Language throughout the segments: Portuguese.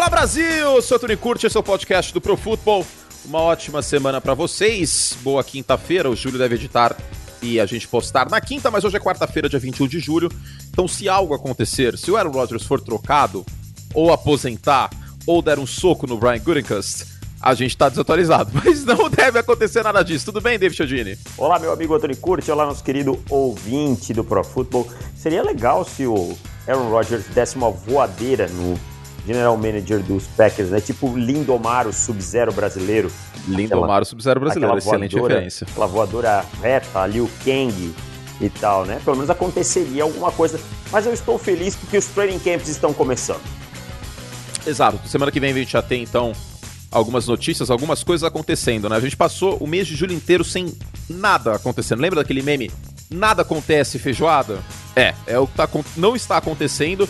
Fala Brasil! Sou Tony Curti, esse é o podcast do Pro Football. Uma ótima semana para vocês. Boa quinta-feira. O Júlio deve editar e a gente postar na quinta, mas hoje é quarta-feira, dia 21 de julho. Então, se algo acontecer, se o Aaron Rodgers for trocado, ou aposentar, ou der um soco no Brian Gutekunst, a gente tá desatualizado. Mas não deve acontecer nada disso. Tudo bem, David Chodini? Olá, meu amigo Antônio Curti. Olá, nosso querido ouvinte do Pro Football. Seria legal se o Aaron Rodgers desse uma voadeira no general manager dos Packers, né? Tipo Lindomar, o Sub-Zero brasileiro. Lindomar, o Sub-Zero brasileiro, excelente voadora, referência. Aquela voadora reta, ali o Kang e tal, né? Pelo menos aconteceria alguma coisa. Mas eu estou feliz porque os training camps estão começando. Exato. Semana que vem a gente já tem, então, algumas notícias, algumas coisas acontecendo, né? A gente passou o mês de julho inteiro sem nada acontecendo. Lembra daquele meme? Nada acontece, feijoada? É, é o que tá, não está acontecendo.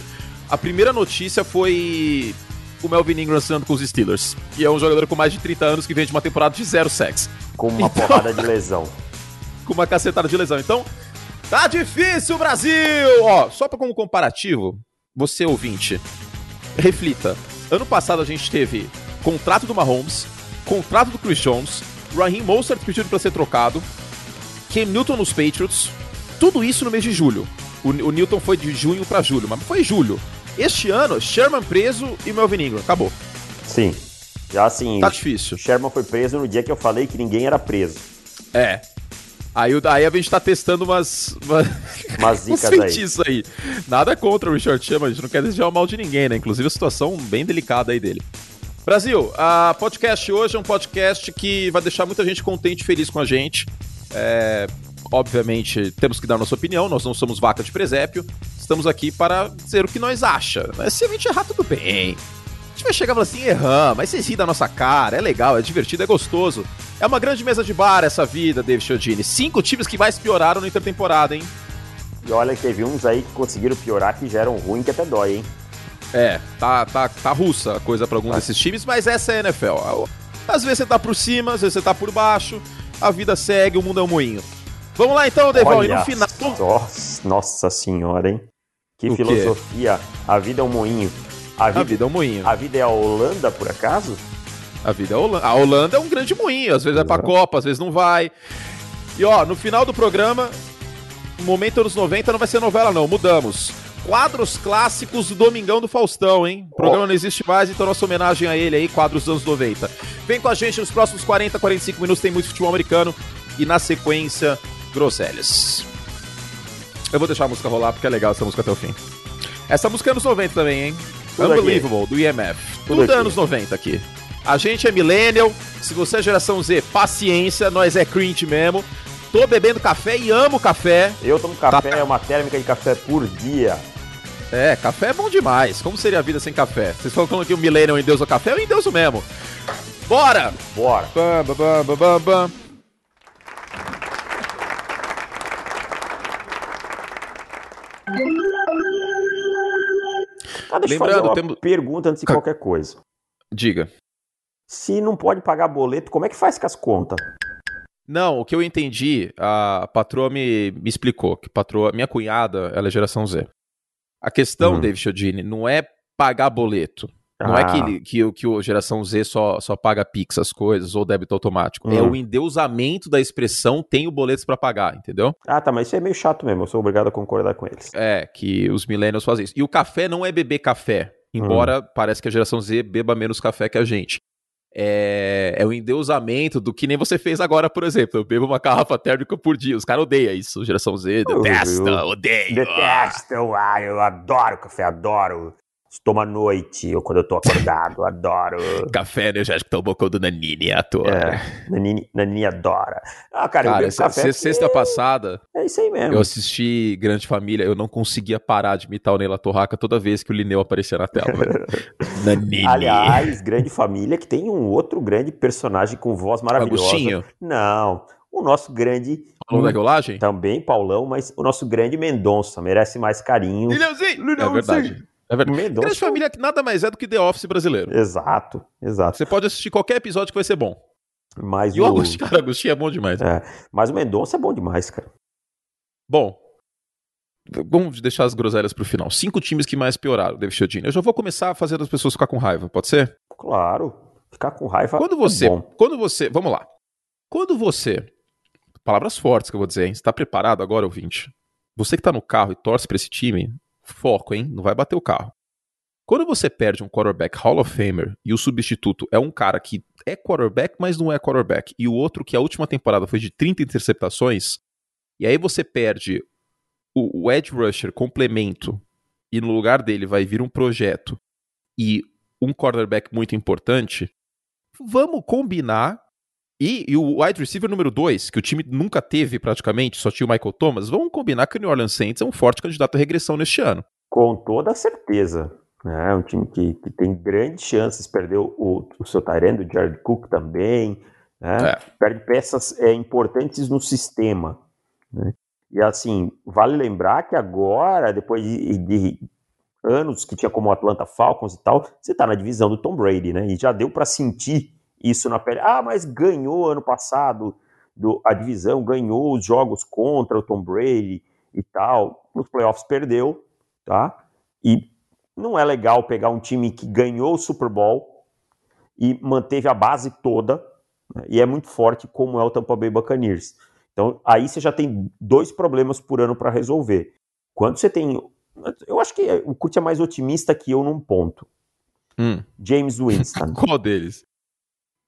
A primeira notícia foi o Melvin Ingram assinando com os Steelers, que é um jogador com mais de 30 anos que vem de uma temporada de zero sacks. Com uma então... porrada de lesão. com uma cacetada de lesão. Então, tá difícil, Brasil! Ó, só para como comparativo, você ouvinte, reflita. Ano passado a gente teve contrato do Mahomes, contrato do Chris Jones, Raheem Mostert pedindo para ser trocado, Cam Newton nos Patriots, tudo isso no mês de julho. O, o Newton foi de junho para julho, mas foi julho. Este ano, Sherman preso e Melvin Ingram. Acabou. Sim. Já assim. Tá difícil. Sherman foi preso no dia que eu falei que ninguém era preso. É. Aí, aí a gente tá testando umas. Umas, umas feitiços aí. aí. Nada contra o Richard Sherman, a gente não quer desejar o mal de ninguém, né? Inclusive a situação bem delicada aí dele. Brasil, a podcast hoje é um podcast que vai deixar muita gente contente e feliz com a gente. É, obviamente, temos que dar nossa opinião, nós não somos vaca de presépio, estamos aqui para dizer o que nós acha. Mas se a gente errar, tudo bem. A gente vai chegar e falar assim, erramos, mas vocês riem da nossa cara, é legal, é divertido, é gostoso. É uma grande mesa de bar essa vida, David Chiodini. Cinco times que mais pioraram na intertemporada, hein? E olha que teve uns aí que conseguiram piorar que já eram ruins que até dói, hein? É, tá, tá, tá russa a coisa para alguns desses times, mas essa é a NFL. Às vezes você tá por cima, às vezes você tá por baixo, a vida segue, o mundo é um moinho. Vamos lá então, Devon, e no final. Nossa, nossa senhora, hein? Que o filosofia. Quê? A vida é um moinho. A vida, a vida é um moinho. A vida é a Holanda, por acaso? A vida é a Holanda. A Holanda é um grande moinho. Às vezes é pra Copa, às vezes não vai. E ó, no final do programa, momento anos 90 não vai ser novela, não. Mudamos. Quadros clássicos do Domingão do Faustão, hein? O programa oh. não existe mais, então nossa homenagem a ele aí, quadros dos anos 90. Vem com a gente nos próximos 40, 45 minutos, tem muito futebol americano. E na sequência, groselhas. Eu vou deixar a música rolar porque é legal essa música até o fim. Essa música é anos 90 também, hein? Tudo Unbelievable, aqui. do IMF. Tudo, Tudo anos 90 aqui. A gente é millennial, se você é geração Z, paciência, nós é cringe mesmo. Tô bebendo café e amo café. Eu tomo café, tá. é uma térmica de café por dia. É, café é bom demais. Como seria a vida sem café? Vocês falam que o millennial endeusa o café, eu endeuso mesmo. Bora! Bora! Bam, bam, bam, bam, bam. Ah, deixa Lembrando, eu fazer uma temos... pergunta antes de qualquer coisa. Diga. Se não pode pagar boleto, como é que faz com as contas? Não, o que eu entendi, a patroa me, me explicou, que patroa, minha cunhada, ela é geração Z. A questão, uhum. David Chodini, não é pagar boleto. Não é ah. é que, que, que o geração Z só, só paga Pix as coisas ou débito automático. É hum. É o endeusamento da expressão tem o boletos para pagar, entendeu? Ah, tá, mas isso é meio chato mesmo. Eu sou obrigado a concordar com eles. É, que os millennials fazem isso. E o café não é beber café. Embora hum. parece que a geração Z beba menos café que a gente. É, é o endeusamento do que nem você fez agora, por exemplo. Eu bebo uma garrafa térmica por dia. Os caras odeiam isso. Geração Z detesta, odeia. Detesta, ah, eu adoro café, adoro toma à noite ou quando eu tô acordado, adoro. Café energético tomou quando Nanini atua. É, Nanini, Nanini adora. Ah, cara, cara eu café sexta passada. É isso aí mesmo. Eu assisti Grande Família, eu não conseguia parar de imitar o Neila Torraca toda vez que o Lineu aparecia na tela. Nanini. Aliás, Grande Família que tem um outro grande personagem com voz maravilhosa. Agostinho. Não, o nosso grande. Paulão da Rolagem? Também, Paulão, mas o nosso grande Mendonça merece mais carinho. Lineuzinho! É verdade. É verdade. Mendonça... Grande Família que nada mais é do que The Office brasileiro. Exato, exato. Você pode assistir qualquer episódio que vai ser bom. Mas e o, o Agostinho, cara, Agostinho é bom demais. É, mas o Mendonça é bom demais, cara. Bom, Vamos deixar as groselhas pro final. Cinco times que mais pioraram, David Chiodini. Eu já vou começar a fazer as pessoas ficar com raiva, pode ser? Claro. Ficar com raiva. Quando você. É quando você. Vamos lá. Quando você. Palavras fortes que eu vou dizer, hein? Você tá preparado agora, ouvinte? Você que tá no carro e torce pra esse time, foco, hein? Não vai bater o carro. Quando você perde um quarterback Hall of Famer e o substituto é um cara que é quarterback, mas não é quarterback, e o outro que a última temporada foi de 30 interceptações, e aí você perde o, o edge rusher complemento e no lugar dele vai vir um projeto e um quarterback muito importante, vamos combinar. E, e o wide receiver número 2, que o time nunca teve praticamente, só tinha o Michael Thomas, vamos combinar que o New Orleans Saints é um forte candidato à regressão neste ano. Com toda certeza. É um time que, que tem grandes chances, perdeu o, o seu Tyrande, o Jared Cook também, né? é. perde peças é, importantes no sistema. Né? E assim, vale lembrar que agora, depois de, de anos que tinha como Atlanta Falcons e tal, você está na divisão do Tom Brady, né? E já deu para sentir isso na pele. Ah, mas ganhou ano passado do, a divisão, ganhou os jogos contra o Tom Brady e tal. Nos playoffs perdeu, tá? E não é legal pegar um time que ganhou o Super Bowl e manteve a base toda, né? e é muito forte como é o Tampa Bay Buccaneers. Então, aí você já tem dois problemas por ano para resolver. Quando você tem. Eu acho que o Kurt é mais otimista que eu num ponto. Hum. James Winston. Qual deles?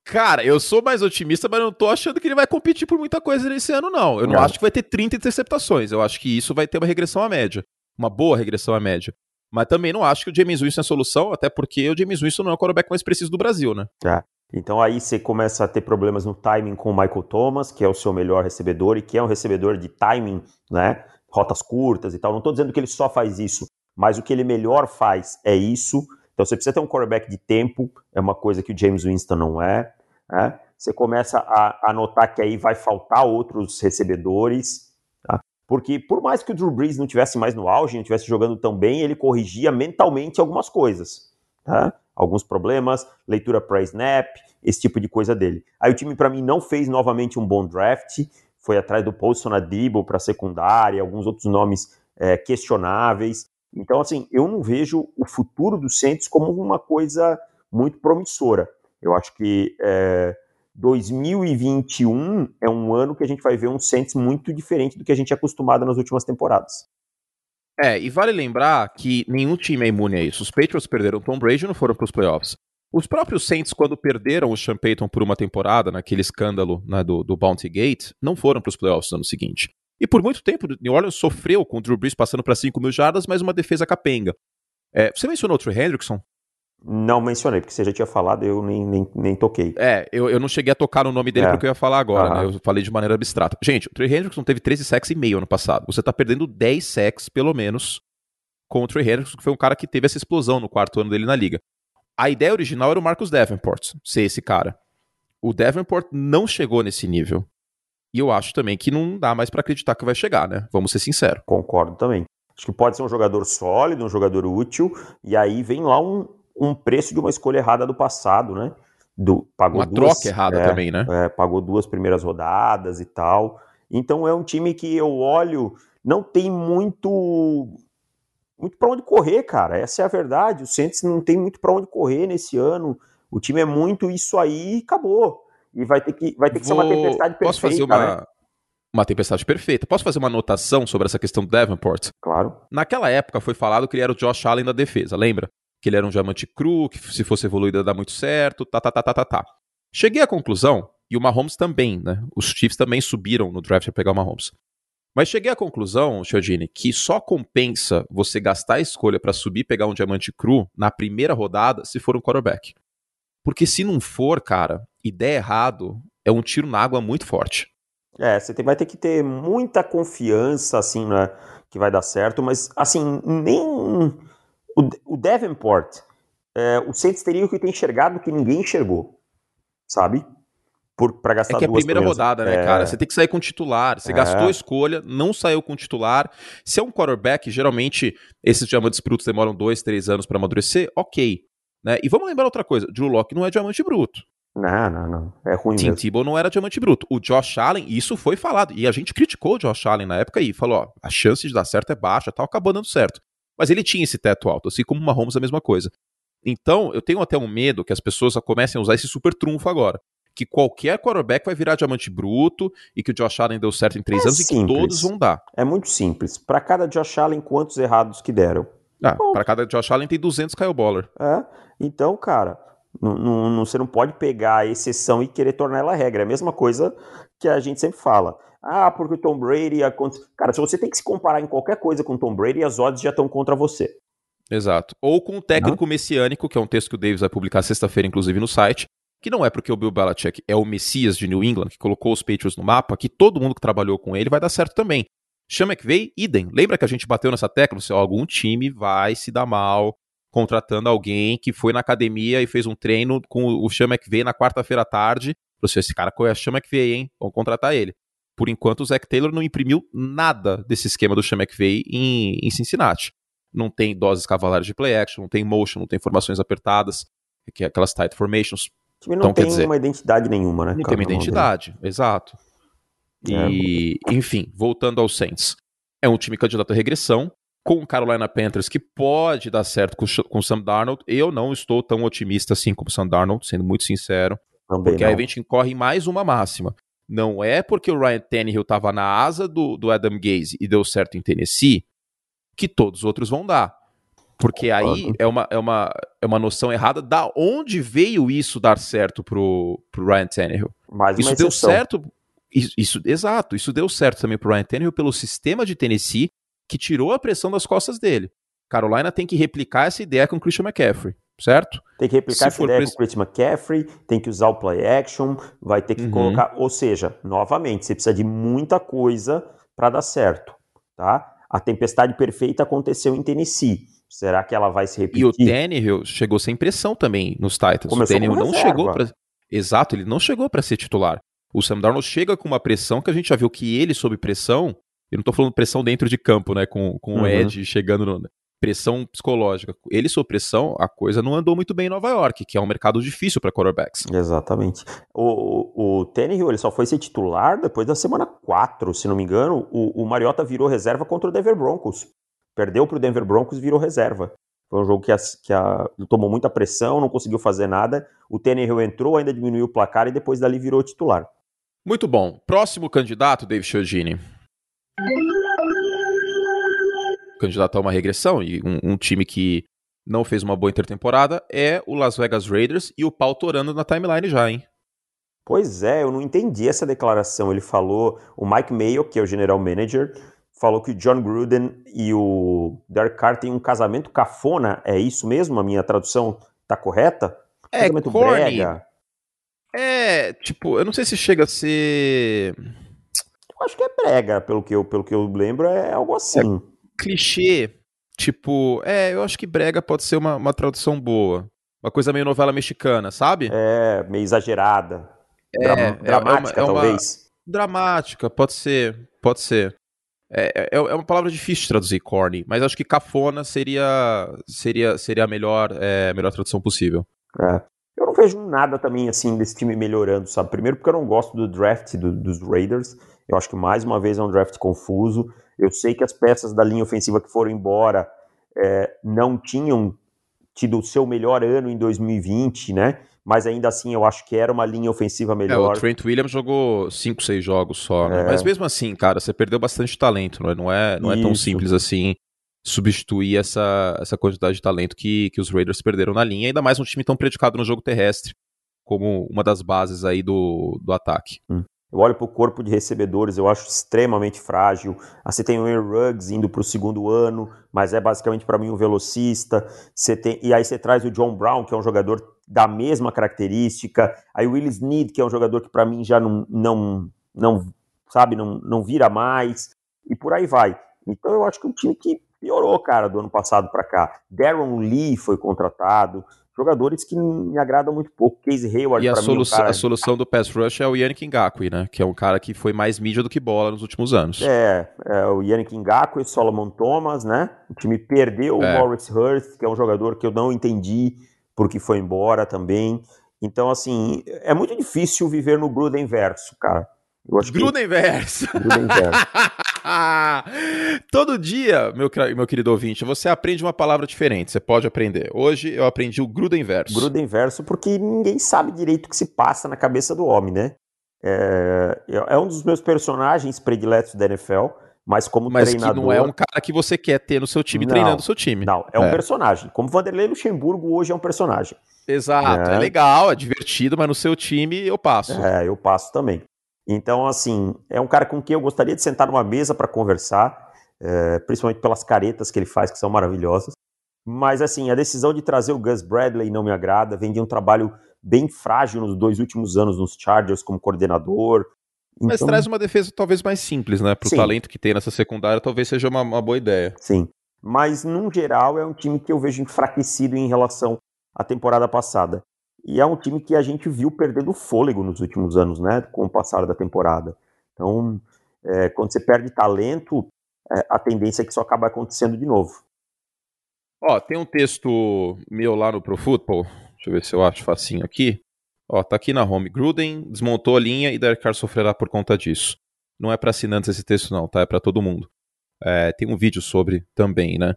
Cara, eu sou mais otimista, mas não tô achando que ele vai competir por muita coisa nesse ano, não. Eu não, não. acho que vai ter 30 interceptações. Eu acho que isso vai ter uma regressão à média. Uma boa regressão à média. Mas também não acho que o James Winston é a solução, até porque o James Winston não é o quarterback mais preciso do Brasil, né? É. Então aí você começa a ter problemas no timing com o Michael Thomas, que é o seu melhor recebedor e que é um recebedor de timing, né? Rotas curtas e tal. Não estou dizendo que ele só faz isso, mas o que ele melhor faz é isso. Então você precisa ter um quarterback de tempo, é uma coisa que o James Winston não é. Né? Você começa a, a notar que aí vai faltar outros recebedores. Tá? Porque por mais que o Drew Brees não tivesse mais no auge, não tivesse jogando tão bem, ele corrigia mentalmente algumas coisas. Tá? alguns problemas, leitura para snap, esse tipo de coisa dele. Aí o time para mim não fez novamente um bom draft, foi atrás do Paulson Adibble para secundária, alguns outros nomes é, questionáveis. Então assim, eu não vejo o futuro do Saints como uma coisa muito promissora. Eu acho que é, 2021 é um ano que a gente vai ver um Saints muito diferente do que a gente é acostumado nas últimas temporadas. É, e vale lembrar que nenhum time é imune a isso. Os Patriots perderam Tom Brady e não foram para os playoffs. Os próprios Saints, quando perderam o Sean Payton por uma temporada, naquele escândalo né, do, do Bounty Gate, não foram para os playoffs no ano seguinte. E por muito tempo, New Orleans sofreu com o Drew Brees passando para 5 mil jardas, mas uma defesa capenga. É, você mencionou o Trey Hendrickson? Não mencionei, porque você já tinha falado, eu nem, nem, nem toquei. É, eu, eu não cheguei a tocar no nome dele é. porque eu ia falar agora, né? Eu falei de maneira abstrata. Gente, o Trey Hendrickson teve 13 sacks e meio ano passado. Você tá perdendo 10 sacks, pelo menos, com o Trey Hendrickson, que foi um cara que teve essa explosão no quarto ano dele na liga. A ideia original era o Marcus Davenport ser esse cara. O Davenport não chegou nesse nível. E eu acho também que não dá mais para acreditar que vai chegar, né? Vamos ser sinceros. Concordo também. Acho que pode ser um jogador sólido, um jogador útil, e aí vem lá um, um preço de uma escolha errada do passado, né? Do, pagou uma duas, troca errada é, também, né? É, pagou duas primeiras rodadas e tal. Então é um time que eu olho, não tem muito muito para onde correr, cara. Essa é a verdade. O Saints não tem muito para onde correr nesse ano. O time é muito isso aí e acabou. E vai ter que, vai ter que Vou... ser uma tempestade perfeita. Posso fazer uma, né? uma tempestade perfeita. Posso fazer uma anotação sobre essa questão do Davenport? Claro. Naquela época foi falado que ele era o Josh Allen da defesa, lembra? que ele era um diamante cru, que se fosse evoluído ia dar muito certo, tá, tá, tá, tá, tá, tá. Cheguei à conclusão, e o Mahomes também, né? Os Chiefs também subiram no draft para pegar o Mahomes. Mas cheguei à conclusão, Chiodini, que só compensa você gastar a escolha para subir e pegar um diamante cru na primeira rodada se for um quarterback. Porque se não for, cara, e der errado, é um tiro na água muito forte. É, você vai ter que ter muita confiança, assim, né, que vai dar certo, mas, assim, nem o, o Davenport, é, o Saints teria que ter enxergado que ninguém enxergou, sabe? Para gastar é que é a primeira primeiras... rodada, né, é... cara? Você tem que sair com titular. Você é... gastou a escolha, não saiu com titular. Se é um quarterback, geralmente esses diamantes brutos demoram dois, três anos para amadurecer, ok. Né? E vamos lembrar outra coisa: Drew Locke não é diamante bruto. Não, não, não. É ruim Tim mesmo. Tebow não era diamante bruto. O Josh Allen, isso foi falado. E a gente criticou o Josh Allen na época e falou: ó, a chance de dar certo é baixa, tal, acabou dando certo. Mas ele tinha esse teto alto, assim como o Mahomes a mesma coisa. Então, eu tenho até um medo que as pessoas comecem a usar esse super trunfo agora. Que qualquer quarterback vai virar diamante bruto e que o Josh Allen deu certo em três É anos e que simples. todos vão dar. É muito simples. Para cada Josh Allen, quantos errados que deram? Ah, para cada Josh Allen tem 200 Kyle Baller. É. Então, cara, não, não- não- você não pode pegar a exceção e querer tornar ela regra. É a mesma coisa que a gente sempre fala. Ah, porque o Tom Brady. Cara, se você tem que se comparar em qualquer coisa com o Tom Brady, as odds já estão contra você. Exato. Ou com o técnico messiânico, que é um texto que o Davis vai publicar sexta-feira, inclusive, no site, que não é porque o Bill Belichick é o Messias de New England, que colocou os Patriots no mapa, que todo mundo que trabalhou com ele vai dar certo também. Sean McVay, idem. Lembra que a gente bateu nessa tecla? Assim, ó, algum time vai se dar mal contratando alguém que foi na academia e fez um treino com o Sean McVay na quarta-feira à tarde. Você, esse cara conhece o Sean McVay, hein? Vamos contratar ele. Por enquanto, o Zach Taylor não imprimiu nada desse esquema do Sean McVay em, em Cincinnati não tem doses cavalares de play action, não tem motion, não tem formações apertadas, que é aquelas tight formations, O time não Então, tem dizer, uma identidade nenhuma, né? não cara, tem uma identidade, exato. É. E, enfim, voltando aos Saints. É um time candidato à regressão, com o Carolina Panthers que pode dar certo com, o- com o Sam Darnold. Eu não estou tão otimista assim como o Sam Darnold, sendo muito sincero. Também Porque não. aí a gente incorre em mais uma máxima. Não é porque o Ryan Tannehill estava na asa do, do Adam Gaze e deu certo em Tennessee que todos os outros vão dar. Porque aí é uma, é, uma, é uma noção errada da onde veio isso dar certo pro, pro Ryan Tannehill. Mais Isso deu exceção. certo. Isso, isso- exato, isso deu certo também pro Ryan Tannehill pelo sistema de Tennessee que tirou a pressão das costas dele. Carolina tem que replicar essa ideia com o Christian McCaffrey, certo? Tem que replicar Se essa ideia pra com o Chris McCaffrey, tem que usar o play action, vai ter que Uhum. colocar. Ou seja, novamente, você precisa de muita coisa para dar certo. Tá? A tempestade perfeita aconteceu em Tennessee. Será que ela vai se repetir? E o Tannehill chegou sem pressão também nos Titans. Começou o Tannehill não reserva. chegou para Exato, ele não chegou para ser titular. O Sam Darnold chega com uma pressão que a gente já viu que ele sob pressão, eu não tô falando pressão dentro de campo, né, com, com Uhum. o Ed chegando no pressão psicológica. Ele sob pressão, a coisa não andou muito bem em Nova York, que é um mercado difícil para quarterbacks. Exatamente. O, o, o Tannehill ele só foi ser titular depois da semana 4, se não me engano. O, o Mariota virou reserva contra o Denver Broncos. Perdeu para o Denver Broncos e virou reserva. Foi um jogo que, as- que a- tomou muita pressão, não conseguiu fazer nada. O Tannehill entrou, ainda diminuiu o placar e depois dali virou titular. Muito bom. Próximo candidato, David Chiodini. Candidato a uma regressão e um, um time que não fez uma boa intertemporada é o Las Vegas Raiders e o pau torando na timeline já, hein? Pois é, eu não entendi essa declaração. Ele falou, o Mike Mayo, que é o general manager, falou que o John Gruden e o Derek Carr têm um casamento cafona. É isso mesmo? A minha tradução tá correta? É, casamento corny. brega. É, tipo, eu não sei se chega a ser Eu acho que é brega, pelo que eu, pelo que eu lembro, é algo assim. clichê. Tipo, é, eu acho que brega pode ser uma, uma tradução boa. Uma coisa meio novela mexicana, sabe? É, meio exagerada. É, Dra- é- é dramática, uma- é uma- talvez. Dramática, pode ser, pode ser. É, é, é uma palavra difícil de traduzir, corny, mas acho que cafona seria seria, seria a melhor, é, a melhor tradução possível. É. Eu não vejo nada também assim desse time melhorando, sabe? Primeiro porque eu não gosto do draft do- dos Raiders. Eu acho que mais uma vez é um draft confuso. Eu sei que as peças da linha ofensiva que foram embora é, não tinham tido o seu melhor ano em 2020, né? Mas ainda assim eu acho que era uma linha ofensiva É, o melhor. Trent Williams jogou 5, 6 jogos só, né? É. Mas mesmo assim, cara, você perdeu bastante talento, não é, não é, não é tão simples assim substituir essa, essa quantidade de talento que, que os Raiders perderam na linha, ainda mais um time tão predicado no jogo terrestre como uma das bases aí do, do ataque. Eu olho para o corpo de recebedores, eu acho extremamente frágil. Você tem o Aaron Ruggs indo para o segundo ano, mas é basicamente para mim um velocista. Você tem, e aí você traz o John Brown, que é um jogador da mesma característica. Aí o Willis Need, que é um jogador que para mim já não, não, não sabe, não, não vira mais. E por aí vai. Então eu acho que é um time que piorou, cara, do ano passado para cá. Darren Lee foi contratado. Jogadores que me agradam muito pouco. Casey Hayward, E a, para mim, é um solução, cara... a solução do pass rush é o Yannick Ngakwe, né? Que é um cara que foi mais mídia do que bola nos últimos anos. É, é o Yannick Ngakoue e o Solomon Thomas, né? O time perdeu É. o Morris Hurst, que é um jogador que eu não entendi porque foi embora também. Então, assim, é muito difícil viver no Gruden verso, cara. Eu acho Gruden verso. Gruden verso. Todo dia, meu, meu querido ouvinte, você aprende uma palavra diferente. Você pode aprender. Hoje eu aprendi o Gruden verso. Gruden verso, porque ninguém sabe direito o que se passa na cabeça do homem, né? É, é um dos meus personagens prediletos da NFL, mas como mas treinador. Mas que não é um cara que você quer ter no seu time, não, treinando o seu time. Não, é um é. personagem. Como Vanderlei Luxemburgo hoje é um personagem. Exato, é. é legal, é divertido, mas no seu time eu passo. É, eu passo também. Então, assim, é um cara com quem eu gostaria de sentar numa mesa para conversar, é, principalmente pelas caretas que ele faz, que são maravilhosas. Mas, assim, a decisão de trazer o Gus Bradley não me agrada. Vem de um trabalho bem frágil nos dois últimos anos nos Chargers como coordenador. Mas então... traz uma defesa talvez mais simples, né? Pro Sim. talento que tem nessa secundária, talvez seja uma, uma boa ideia. Sim. Mas, num geral, é um time que eu vejo enfraquecido em relação à temporada passada. E é um time que a gente viu perdendo fôlego nos últimos anos, né? Com o passar da temporada. Então, é, quando você perde talento, é, a tendência é que isso acaba acontecendo de novo. Ó, tem um texto meu lá no Pro Football. Deixa eu ver se eu acho facinho aqui. Ó, tá aqui na home. Gruden desmontou a linha e Derek Carr sofrerá por conta disso. Não é para assinantes esse texto não, tá? É para todo mundo. É, tem um vídeo sobre também, né?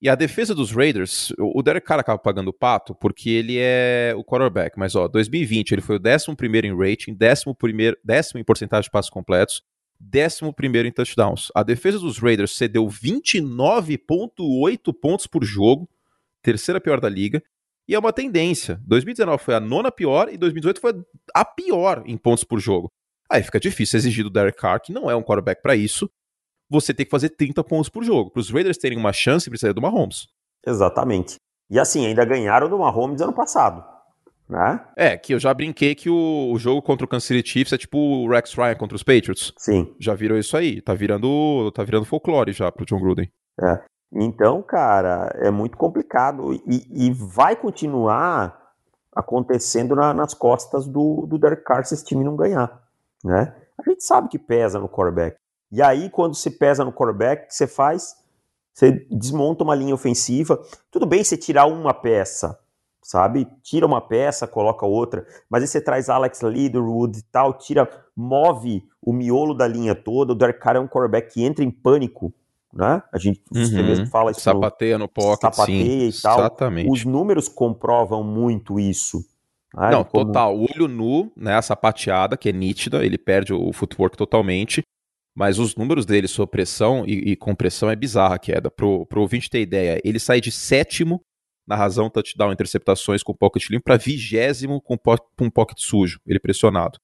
E a defesa dos Raiders, o Derek Carr acaba pagando o pato porque ele é o quarterback. Mas, ó, 2020 ele foi o 11 em rating, 11 décimo em porcentagem de passos completos, 11 em touchdowns. A defesa dos Raiders cedeu 29,8 pontos por jogo, terceira pior da liga. E é uma tendência. 2019 foi a nona pior e 2018 foi a pior em pontos por jogo. Aí fica difícil exigir do Derek Carr, que não é um quarterback para isso, você tem que fazer 30 pontos por jogo. Para os Raiders terem uma chance, precisa do Mahomes. Exatamente. E assim, ainda ganharam do Mahomes ano passado. Né? É, que eu já brinquei que o, o, jogo contra o Kansas City Chiefs é tipo o Rex Ryan contra os Patriots. Sim. Já virou isso aí. Tá virando, tá virando folclore já pro John Gruden. É. Então, cara, é muito complicado e, e vai continuar acontecendo na, nas costas do, do Derek Carr se esse time não ganhar, né? A gente sabe que pesa no quarterback. E aí, quando se pesa no quarterback, o que você faz? Você desmonta uma linha ofensiva. Tudo bem você tirar uma peça, sabe? Tira uma peça, coloca outra, mas aí você traz Alex Leatherwood e tal, tira, move o miolo da linha toda. O Derek Carr é um quarterback que entra em pânico, né? A gente uhum. mesmo fala isso. Sapateia no, no pocket, sapateia sim, e tal. Exatamente. Os números comprovam muito isso. Né? Não, como... total. O olho nu, né? A sapateada, que é nítida, ele perde o footwork totalmente. Mas os números dele sobre pressão e, e compressão é bizarra a queda. Pro, pro ouvinte ter ideia, ele sai de sétimo na razão touchdown interceptações com pocket limpo para vigésimo com, um pocket sujo, ele pressionado.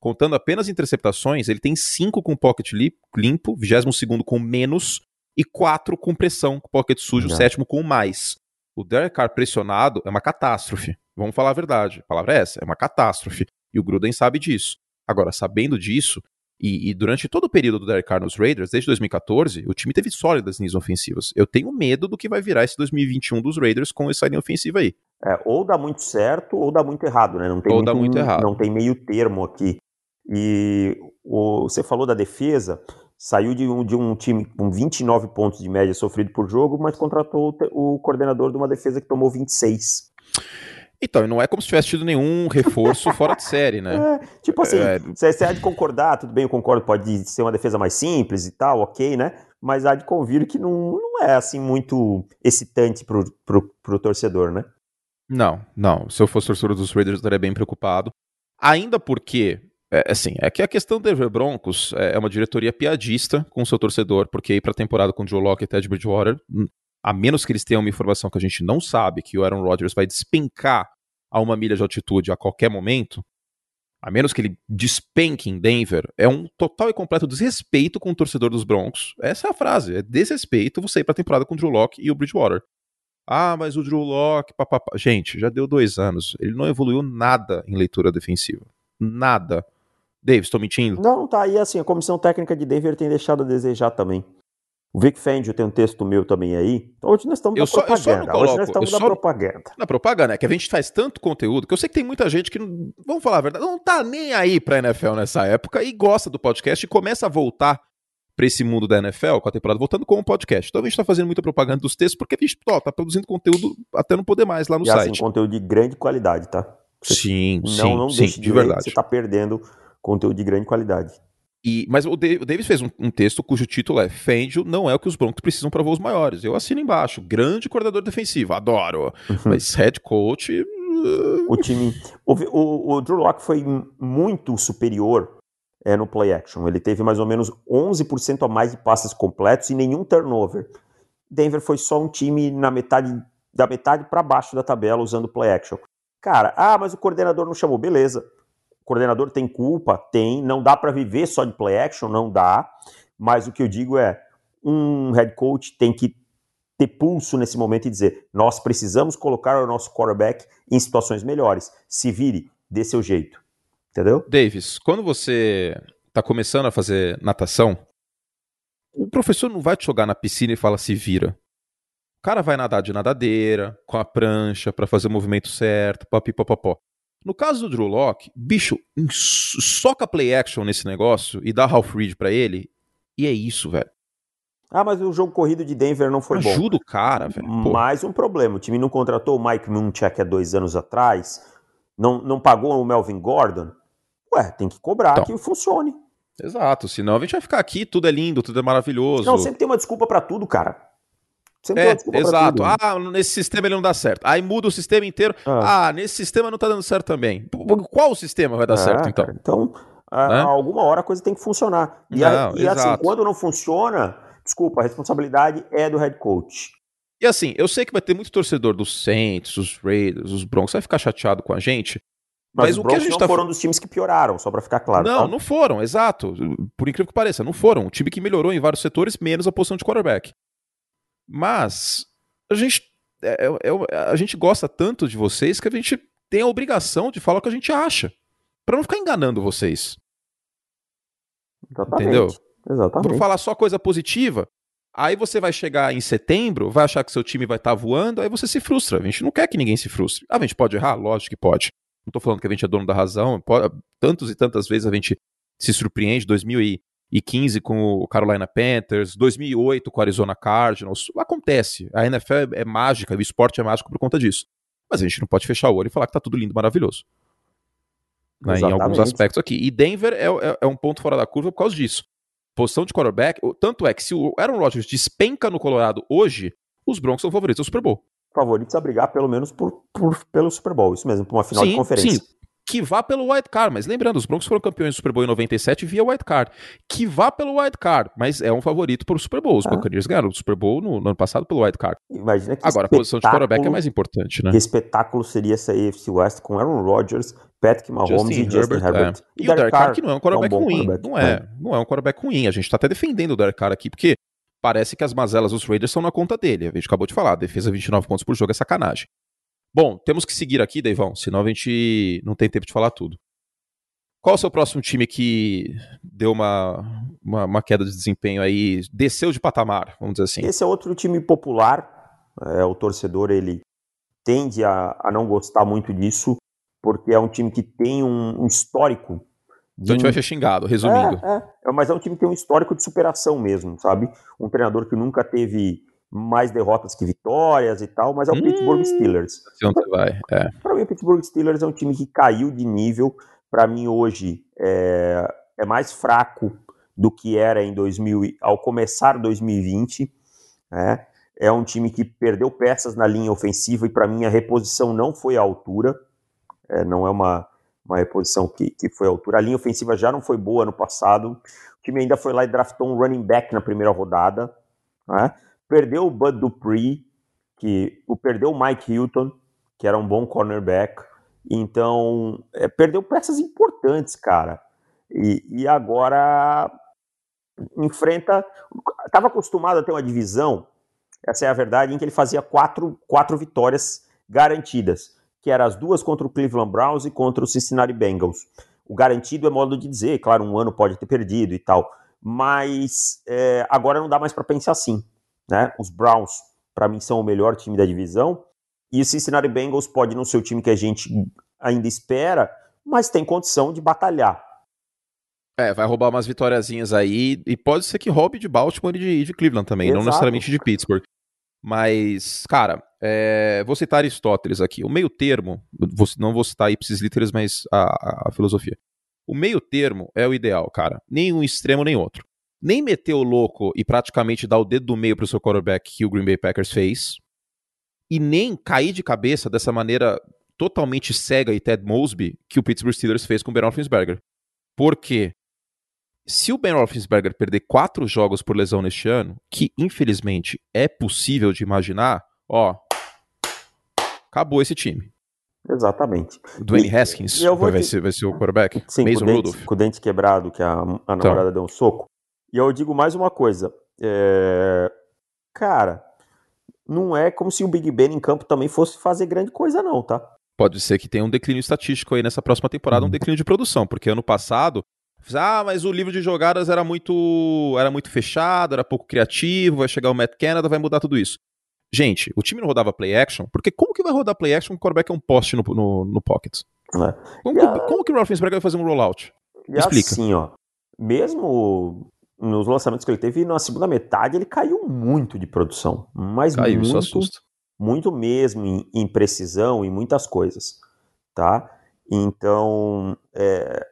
Contando apenas interceptações, ele tem cinco com pocket limpo, vigésimo segundo com menos e quatro com pressão, com pocket sujo, sétimo com mais. O Derek Carr pressionado é uma catástrofe. Vamos falar a verdade. A palavra é essa, é uma catástrofe. E o Gruden sabe disso. Agora, sabendo disso, e, e, durante todo o período do Derek Carr nos Raiders, desde 2014, o time teve sólidas linhas ofensivas. Eu tenho medo do que vai virar esse 2021 dos Raiders com essa linha ofensiva aí. É, ou dá muito certo ou dá muito errado, né? Não tem ou muito, dá muito errado. Não tem meio termo aqui. E o, você falou da defesa, saiu de um, de um time com 29 pontos de média sofrido por jogo, mas contratou o, o coordenador de uma defesa que tomou 26. Então, não é como se tivesse tido nenhum reforço fora de série, né? É, tipo assim, é... você há de concordar, tudo bem, eu concordo, pode ser uma defesa mais simples e tal, ok, né? Mas há de convir que não, não é assim muito excitante pro, pro, pro torcedor, né? Não, não. Se eu fosse torcedor dos Raiders, eu estaria bem preocupado. Ainda porque, é, assim, é que a questão do Denver Broncos é, é uma diretoria piadista com o seu torcedor, porque ir pra temporada com o Joe Locke e Ted Bridgewater hum, a menos que eles tenham uma informação que a gente não sabe, que o Aaron Rodgers vai despencar a uma milha de altitude a qualquer momento, a menos que ele despenque em Denver, é um total e completo desrespeito com o torcedor dos Broncos. Essa é a frase, é desrespeito você ir pra temporada com o Drew Locke e o Bridgewater. Ah, mas o Drew Locke, papapá. Gente, já deu dois anos. Ele não evoluiu nada em leitura defensiva. Nada. Dave, estou mentindo? Não, tá aí assim, a comissão técnica de Denver tem deixado a desejar também. O Vic Fendi tem um texto meu também aí. Então, hoje nós estamos eu na só, propaganda. Coloco, hoje nós estamos na propaganda. Na propaganda, é que a gente faz tanto conteúdo que eu sei que tem muita gente que, vamos falar a verdade, não tá nem aí pra NFL nessa época e gosta do podcast e começa a voltar para esse mundo da NFL, com a temporada voltando com o podcast. Então a gente está fazendo muita propaganda dos textos porque a gente ó, tá produzindo conteúdo até não poder mais lá no e, assim, site. Assim, conteúdo de grande qualidade, tá? Você sim, não, sim, não sim, deixe de, de ler, verdade. Você está perdendo conteúdo de grande qualidade. E, mas o Davis fez um, um, texto cujo título é Fangio não é o que os Broncos precisam para voos maiores. Eu assino embaixo. Grande coordenador defensivo, adoro. Uhum. Mas head coach. O time. O, o, o Drew Locke foi muito superior é, no play action. Ele teve mais ou menos 11% a mais de passes completos e nenhum turnover. Denver foi só um time na metade da metade para baixo da tabela usando play action. Cara, ah, mas o coordenador não chamou, beleza. Coordenador tem culpa, tem, não dá para viver só de play action, não dá. Mas o que eu digo é, um head coach tem que ter pulso nesse momento e dizer: nós precisamos colocar o nosso quarterback em situações melhores. Se vire, dê seu jeito. Entendeu? Davis, quando você está começando a fazer natação, o professor não vai te jogar na piscina e fala se vira. O cara vai nadar de nadadeira, com a prancha, para fazer o movimento certo, papipopopó. No caso do Drew Locke, bicho, soca play action nesse negócio e dá half read para ele, e é isso, velho. Ah, mas o jogo corrido de Denver não foi Ajuda bom. Ajuda o cara, velho. Mais um problema. O time não contratou o Mike Munchak há dois anos atrás, não, não pagou o Melvin Gordon. Ué, tem que cobrar então. que funcione. Exato, senão a gente vai ficar aqui, tudo é lindo, tudo é maravilhoso. Não, sempre tem uma desculpa para tudo, cara. Sempre é, exato. Ah, nesse sistema ele não dá certo. Aí muda o sistema inteiro. Ah, ah nesse sistema não tá dando certo também. Qual sistema vai dar é, certo, então? Cara, então, a, né? alguma hora a coisa tem que funcionar. E, não, e assim, quando não funciona, desculpa, a responsabilidade é do head coach. E assim, eu sei que vai ter muito torcedor dos Saints, os Raiders, os Broncos, vai ficar chateado com a gente, mas, mas o que a gente não tá... foram dos times que pioraram, só para ficar claro. Não, tá? não foram, exato. Por incrível que pareça, não foram. O time que melhorou em vários setores, menos a posição de quarterback. Mas a gente, é, é, é, a gente gosta tanto de vocês que a gente tem a obrigação de falar o que a gente acha. para não ficar enganando vocês. Exatamente. Entendeu? Exatamente. Por falar só coisa positiva, aí você vai chegar em setembro, vai achar que seu time vai estar tá voando, aí você se frustra. A gente não quer que ninguém se frustre. Ah, a gente pode errar? Lógico que pode. Não estou falando que a gente é dono da razão. Tantos e tantas vezes a gente se surpreende. 2015 com o Carolina Panthers, 2008 com o Arizona Cardinals. Acontece. A NFL é mágica, o esporte é mágico por conta disso. Mas a gente não pode fechar o olho e falar que tá tudo lindo, maravilhoso. Né, em alguns aspectos aqui. E Denver é, é, é, um ponto fora da curva por causa disso. Posição de quarterback, tanto é que se o Aaron Rodgers despenca no Colorado hoje, os Broncos são favoritos ao Super Bowl favoritos a brigar pelo menos por, por pelo Super Bowl, isso mesmo, por uma final sim, de conferência. Sim, que vá pelo White Card, mas lembrando, os Broncos foram campeões do Super Bowl em 97 via White Card. Que vá pelo White Card, mas é um favorito para o Super Bowl. Os ah. Buccaneers ganharam o Super Bowl no, no, ano passado pelo White Card. Imagina que Agora, a posição de quarterback é mais importante, né? Que espetáculo seria essa AFC West com Aaron Rodgers, Patrick Mahomes Justin e Justin Herbert. Herbert. É. E, e o Derek Carr, que não é um quarterback é um ruim. Quarterback. Não é, é, não é um quarterback ruim. A gente está até defendendo o Derek Carr aqui, porque parece que as mazelas dos Raiders são na conta dele. A gente acabou de falar, defesa 29 pontos por jogo é sacanagem. Bom, temos que seguir aqui, Deivão, senão a gente não tem tempo de falar tudo. Qual o seu próximo time que deu uma, uma, uma, queda de desempenho aí, desceu de patamar, vamos dizer assim? Esse é outro time popular, é, o torcedor ele tende a, a não gostar muito disso, porque é um time que tem um, um histórico então a gente vai ser xingado, resumindo. É, é, mas é um time que tem um histórico de superação mesmo, sabe? Um treinador que nunca teve mais derrotas que vitórias e tal, mas é o hum, Pittsburgh Steelers. Onde vai? É. Para mim, o Pittsburgh Steelers é um time que caiu de nível. Para mim, hoje, é, é mais fraco do que era em 2000, ao começar 2020. Né? É um time que perdeu peças na linha ofensiva e, para mim, a reposição não foi à altura. É, não é uma, uma reposição que, que foi à altura. A linha ofensiva já não foi boa no passado. O time ainda foi lá e draftou um running back na primeira rodada. Né? Perdeu o Bud Dupree, que o perdeu o Mike Hilton, que era um bom cornerback. Então, é, perdeu peças importantes, cara. E, e agora enfrenta. Estava acostumado a ter uma divisão, essa é a verdade, em que ele fazia quatro, quatro vitórias garantidas, que eram as duas contra o Cleveland Browns e contra o Cincinnati Bengals. O garantido é modo de dizer, claro, um ano pode ter perdido e tal, mas é, agora não dá mais para pensar assim. Né? Os Browns, para mim, são o melhor time da divisão. E o Cincinnati Bengals pode não ser o time que a gente ainda espera, mas tem condição de batalhar. É, vai roubar umas vitóriazinhas aí, e pode ser que roube de Baltimore e de, de Cleveland também, Exato. não necessariamente de Pittsburgh. Mas, cara, é, vou citar Aristóteles aqui. O meio termo, não vou citar ipsis literis, mas a, a, filosofia. O meio termo é o ideal, cara. Nem um extremo, nem outro. Nem meter o louco e praticamente dar o dedo do meio pro seu quarterback que o Green Bay Packers fez. E nem cair de cabeça dessa maneira totalmente cega e Ted Mosby que o Pittsburgh Steelers fez com o Ben Roethlisberger. Por quê? Se o Ben Roethlisberger perder quatro jogos por lesão neste ano, que infelizmente é possível de imaginar, ó, acabou esse time. Exatamente. Dwayne Haskins vai, ser, vai ser o quarterback? Sim, Mason com, o dente, com o dente quebrado, que a, a então. namorada então. deu um soco. E eu digo mais uma coisa. É... Cara, não é como se o Big Ben em campo também fosse fazer grande coisa, não, tá? Pode ser que tenha um declínio estatístico aí nessa próxima temporada, um uhum. declínio de produção, porque ano passado ah, mas o livro de jogadas era muito, era muito fechado, era pouco criativo, vai chegar o Matt Canada, vai mudar tudo isso. Gente, o time não rodava play action, porque como que vai rodar play action com o quarterback é um poste no, no, no pocket? É. Como, a... como, que o Roethlisberger vai fazer um rollout? E Explica. assim, ó, mesmo nos lançamentos que ele teve, na segunda metade ele caiu muito de produção, mas caiu, muito, muito mesmo em, em precisão e muitas coisas, tá? Então, é,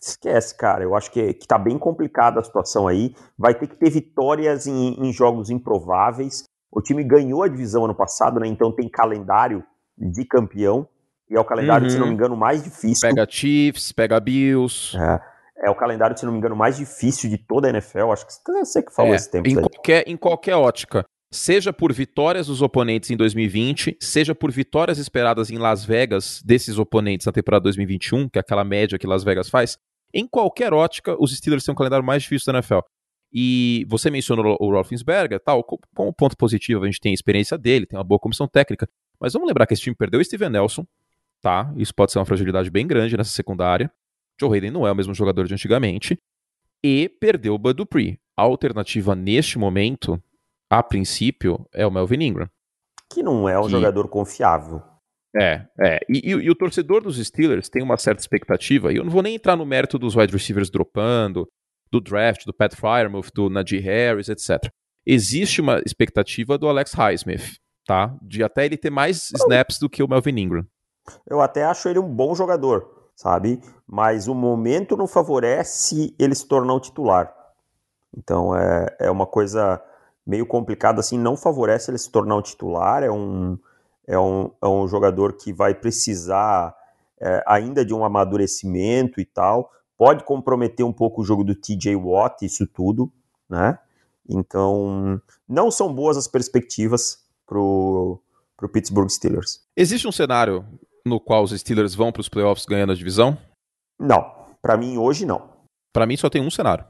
esquece, cara. Eu acho que, que tá bem complicada a situação aí. Vai ter que ter vitórias em, em jogos improváveis. O time ganhou a divisão ano passado, né? Então tem calendário de campeão. E é o calendário, uhum. se não me uhum. engano, mais difícil. Pega Chiefs, pega Bills. É, é o calendário, se não me engano, mais difícil de toda a NFL. Acho que você que falou é, esse tempo. Em qualquer, em qualquer ótica. Seja por vitórias dos oponentes em 2020, seja por vitórias esperadas em Las Vegas desses oponentes na temporada 2021, que é aquela média que Las Vegas faz, em qualquer ótica, os Steelers têm um calendário mais difícil da NFL. E você mencionou o Rolfinsberger, tal, como ponto positivo, a gente tem a experiência dele, tem uma boa comissão técnica, mas vamos lembrar que esse time perdeu o Steven Nelson, tá? Isso pode ser uma fragilidade bem grande nessa secundária. Joe Hayden não é o mesmo jogador de antigamente. E perdeu o Bud Dupree. A alternativa neste momento, a princípio, é o Melvin Ingram. Que não é um que... jogador confiável. É, é. E, e, e, o torcedor dos Steelers tem uma certa expectativa, e eu não vou nem entrar no mérito dos wide receivers dropando, do draft, do Pat Fryermuth, do Najee Harris, etc. Existe uma expectativa do Alex Highsmith, tá? De até ele ter mais snaps do que o Melvin Ingram. Eu até acho ele um bom jogador, sabe? Mas o momento não favorece ele se tornar um titular. Então é, é uma coisa meio complicada, assim, não favorece ele se tornar um titular, é um é um, é um jogador que vai precisar é, ainda de um amadurecimento e tal. Pode comprometer um pouco o jogo do TJ Watt, isso tudo, né? Então, não são boas as perspectivas pro, pro Pittsburgh Steelers. Existe um cenário no qual os Steelers vão para os playoffs ganhando a divisão? Não. Para mim, hoje, não. Para mim, só tem um cenário.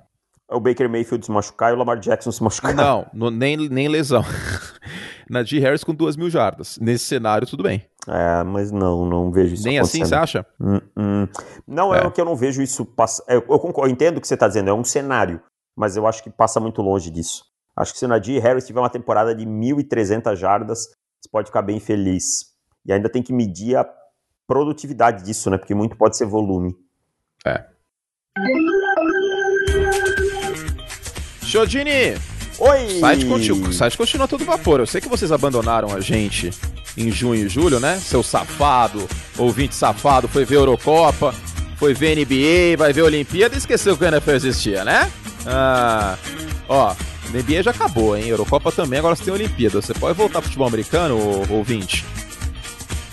É o Baker Mayfield se machucar e o Lamar Jackson se machucar. Não, no, nem, nem lesão. Najee Harris com duas mil jardas. Nesse cenário, tudo bem. É, mas não, não vejo isso Nem assim, você acha? Hum, hum. Não, é. é que eu não vejo isso passar. Eu, eu, concordo, eu entendo o que você está dizendo, é um cenário, mas eu acho que passa muito longe disso. Acho que se o Najee Harris tiver uma temporada de 1.300 jardas, você pode ficar bem feliz. E ainda tem que medir a produtividade disso, né? Porque muito pode ser volume. É. Chodini! Oi! O site, continua, o site continua todo vapor. Eu sei que vocês abandonaram a gente em junho e julho, né? Seu safado, ouvinte safado, foi ver Eurocopa, foi ver NBA, vai ver Olimpíada e esqueceu que o NFL existia, né? Ah, ó, NBA já acabou, hein? Eurocopa também, agora você tem Olimpíada. Você pode voltar pro futebol americano, ouvinte?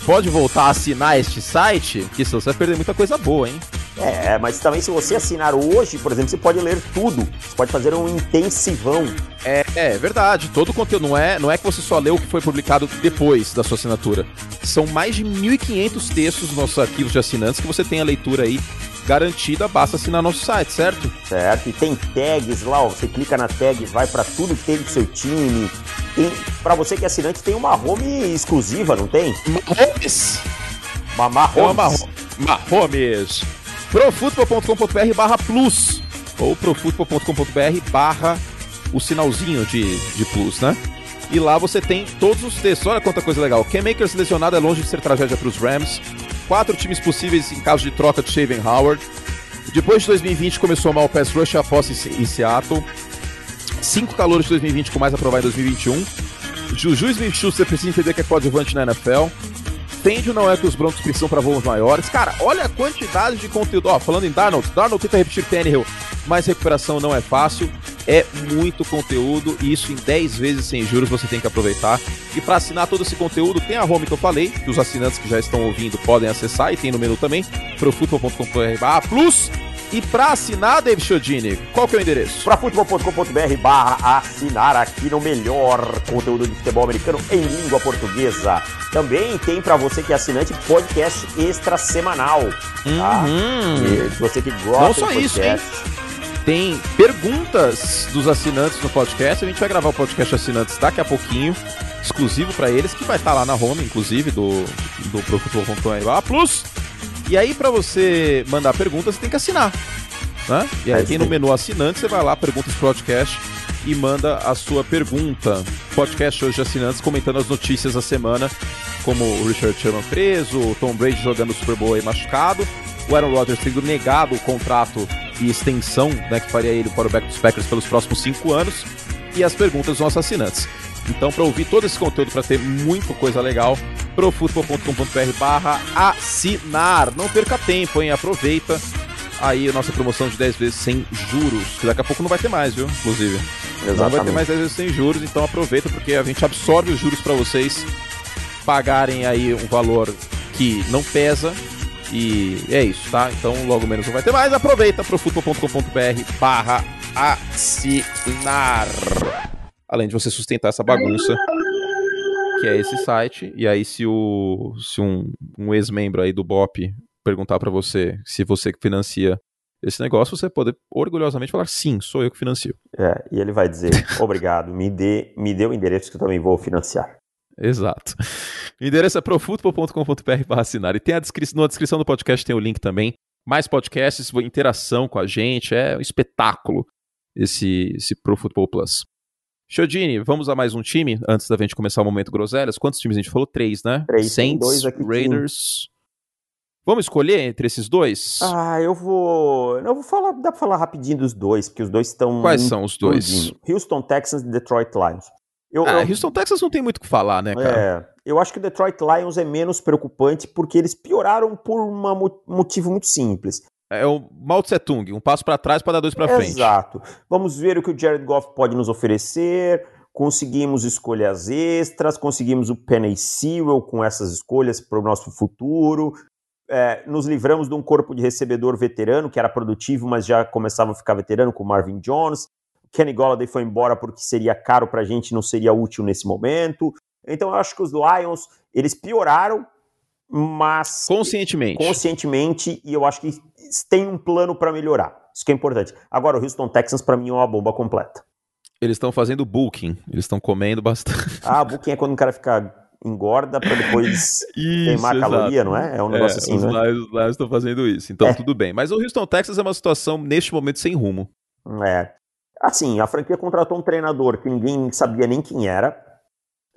Pode voltar a assinar este site, que senão você vai perder muita coisa boa, hein? É, mas também se você assinar hoje, por exemplo, você pode ler tudo. Você pode fazer um intensivão. É, é verdade. Todo o conteúdo não é, não é que você só lê o que foi publicado depois da sua assinatura. São mais de 1.500 textos nos nossos arquivos de assinantes que você tem a leitura aí garantida, basta assinar nosso site, certo? Certo. E tem tags lá, ó, você clica na tag, vai para tudo que tem do seu time. Tem, para você que é assinante, tem uma home exclusiva, não tem? Mahomes. Mahomes. Mahomes profutbol.com.br barra plus ou profutbol.com.br barra o sinalzinho de, de plus, né? E lá você tem todos os textos. Olha quanta coisa legal. Ken Makers lesionado é longe de ser tragédia para os Rams. Quatro times possíveis em caso de troca de Shaven Howard. Depois de 2020 começou mal o pass rush após em Seattle. Cinco calores de 2020 com mais aprovar em 2021. Juju Smith-Schuster precisa entender que é coadjuvante na NFL. Tende não é que os Broncos precisam para voos maiores. Cara, olha a quantidade de conteúdo. Ó, falando em Darnold, Darnold tenta repetir Tannehill, mas recuperação não é fácil. É muito conteúdo e isso em 10 vezes sem juros você tem que aproveitar. E para assinar todo esse conteúdo, tem a home que eu falei, que os assinantes que já estão ouvindo podem acessar e tem no menu também, profutbol.com.br plus e para assinar, David Chodini, qual que é o endereço? Profutbol.com.br barra assinar aqui no melhor conteúdo de futebol americano em língua portuguesa. Também tem para você que é assinante podcast extra semanal. Tá? Uhum. E você que gosta Não só isso, hein? Tem perguntas dos assinantes no podcast. A gente vai gravar o podcast assinantes daqui a pouquinho, exclusivo para eles, que vai estar tá lá na home, inclusive, do, do Profutbol.com.br Plus. E aí, para você mandar perguntas, você tem que assinar. Né? E aí, é tem no menu assinante, você vai lá, perguntas pro podcast e manda a sua pergunta. Podcast hoje de assinantes comentando as notícias da semana, como o Richard Sherman preso, o Tom Brady jogando o Super Bowl aí machucado, o Aaron Rodgers tendo negado o contrato e extensão né, que faria ele para o back dos Packers pelos próximos cinco anos, e as perguntas dos nossos assinantes. Então, para ouvir todo esse conteúdo, para ter muita coisa legal, profutbol.com.br barra assinar. Não perca tempo, hein? Aproveita aí a nossa promoção de 10 vezes sem juros, que daqui a pouco não vai ter mais, viu? Inclusive. Exatamente. Não vai ter mais 10 vezes sem juros, então aproveita porque a gente absorve os juros para vocês pagarem aí um valor que não pesa e é isso, tá? Então logo menos não vai ter mais. Aproveita profutbol.com.br barra assinar além de você sustentar essa bagunça que é esse site. E aí, se, o, se um, um ex-membro aí do BOP perguntar para você se você financia esse negócio, você pode orgulhosamente falar sim, sou eu que financio. É, e ele vai dizer, obrigado, me dê, me dê o endereço que eu também vou financiar. Exato. O endereço é profutbol.com.br para assinar. E tem a descrição, na descrição do podcast tem o link também. Mais podcasts, interação com a gente, é um espetáculo esse, esse Pro Football Plus. Chodini, vamos a mais um time antes da gente começar o momento groselhas. Quantos times a gente falou? Três, né? Três. Saints, Raiders. Vamos escolher entre esses dois? Ah, eu vou. Eu vou falar. Dá pra falar rapidinho dos dois, porque os dois estão. Quais são os dois? Houston Texans e Detroit Lions. Eu, ah, eu... Houston Texans não tem muito o que falar, né, cara? É. Eu acho que o Detroit Lions é menos preocupante porque eles pioraram por um motivo muito simples. É o Mao Tse Tung, um passo para trás para dar dois para frente. Exato. Vamos ver o que o Jared Goff pode nos oferecer. Conseguimos escolhas extras, conseguimos o Penny Sewell com essas escolhas para o nosso futuro. É, nos livramos de um corpo de recebedor veterano, que era produtivo, mas já começava a ficar veterano, com Marvin Jones. Kenny Golladay foi embora porque seria caro para a gente, não seria útil nesse momento. Então eu acho que os Lions, eles pioraram, mas... Conscientemente. Conscientemente, e eu acho que tem um plano para melhorar. Isso que é importante. Agora, o Houston Texans, para mim, é uma bomba completa. Eles estão fazendo booking, eles estão comendo bastante. Ah, booking é quando o cara fica engorda para depois isso, queimar exato. caloria, não é? É um negócio é, assim, os né? Os estão fazendo isso, então é. tudo bem. Mas o Houston Texas é uma situação, neste momento, sem rumo. É. Assim, a franquia contratou um treinador que ninguém sabia nem quem era,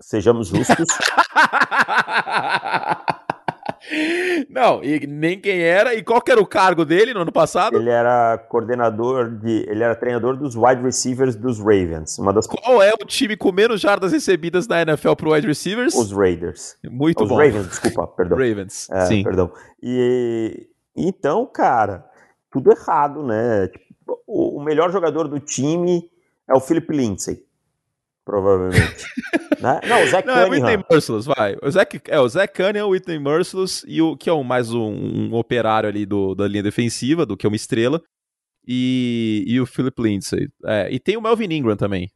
sejamos justos. Não, e nem quem era, e qual era o cargo dele no ano passado? Ele era coordenador de. Ele era treinador dos wide receivers dos Ravens. Uma das... Qual é o time com menos jardas recebidas na NFL pro wide receivers? Os Raiders. Muito Os bom. Os Ravens, desculpa, perdão. Ravens, é, sim. Perdão. E então, cara, tudo errado, né? Tipo, o melhor jogador do time é o Philip Lindsay provavelmente. né? Não, o Não, Cunningham. É o Whitney Merciless, vai. O Zach, é o Zach Cunningham, o Whitney Merciless, e o, que é um, mais um, um operário ali do, da linha defensiva, do que é uma estrela, e, e o Philip Lindsay. É, e tem o Melvin Ingram também.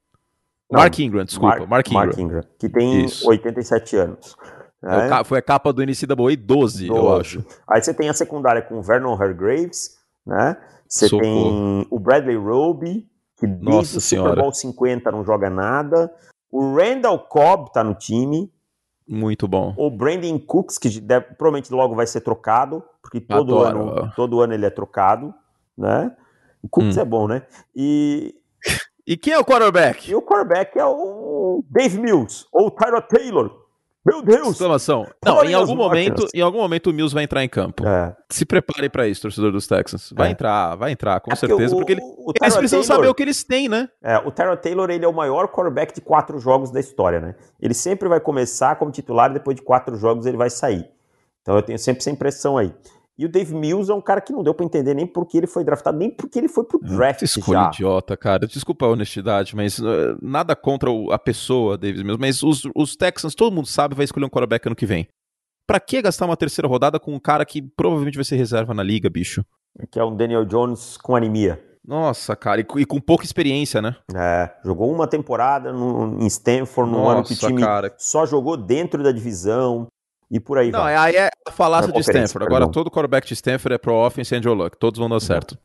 Não, Mark Ingram, desculpa. Mark, Mark, Ingram. Mark Ingram. Que tem Isso. 87 anos. Né? Foi a capa do NCAA 12, 12, eu acho. Aí você tem a secundária com o Vernon Hargraves, né? Você Socorro. tem o Bradley Roby, que desde Nossa o Super Bowl 50 não joga nada. O Randall Cobb tá no time. Muito bom. O Brandon Cooks, que deve, provavelmente logo vai ser trocado, porque todo ano, todo ano ele é trocado, né? O Cooks hum. é bom, né? E e quem é o quarterback? E o quarterback é o Dave Mills ou o Tyra Taylor, Meu Deus! Exclamação. Não, em algum momento, em algum momento o Mills vai entrar em campo. É. Se prepare para isso, torcedor dos Texans. Vai É. entrar, vai entrar, com É porque certeza, o- porque ele, o eles precisam Taylor- saber o que eles têm, né? É, o Tyrod Taylor ele é o maior quarterback de quatro jogos da história, né? Ele sempre vai começar como titular e depois de quatro jogos ele vai sair. Então eu tenho sempre essa impressão aí. E o Dave Mills é um cara que não deu pra entender nem por que ele foi draftado, nem porque ele foi pro draft Que escolha já. idiota, cara. Desculpa a honestidade, mas eh, nada contra o- a pessoa, Davis mesmo. Mas os, os Texans, todo mundo sabe, vai escolher um quarterback ano que vem. Pra que gastar uma terceira rodada com um cara que provavelmente vai ser reserva na liga, bicho? Que é um Daniel Jones com anemia. Nossa, cara, e, com- e com pouca experiência, né? É, jogou uma temporada no, em Stanford, num ano que o Nossa, time cara. só jogou dentro da divisão e por aí Não, vai. é- aí é a falácia de Stanford. Agora, perdão. todo quarterback de Stanford é pro offense e Andrew Luck. Todos vão dar certo.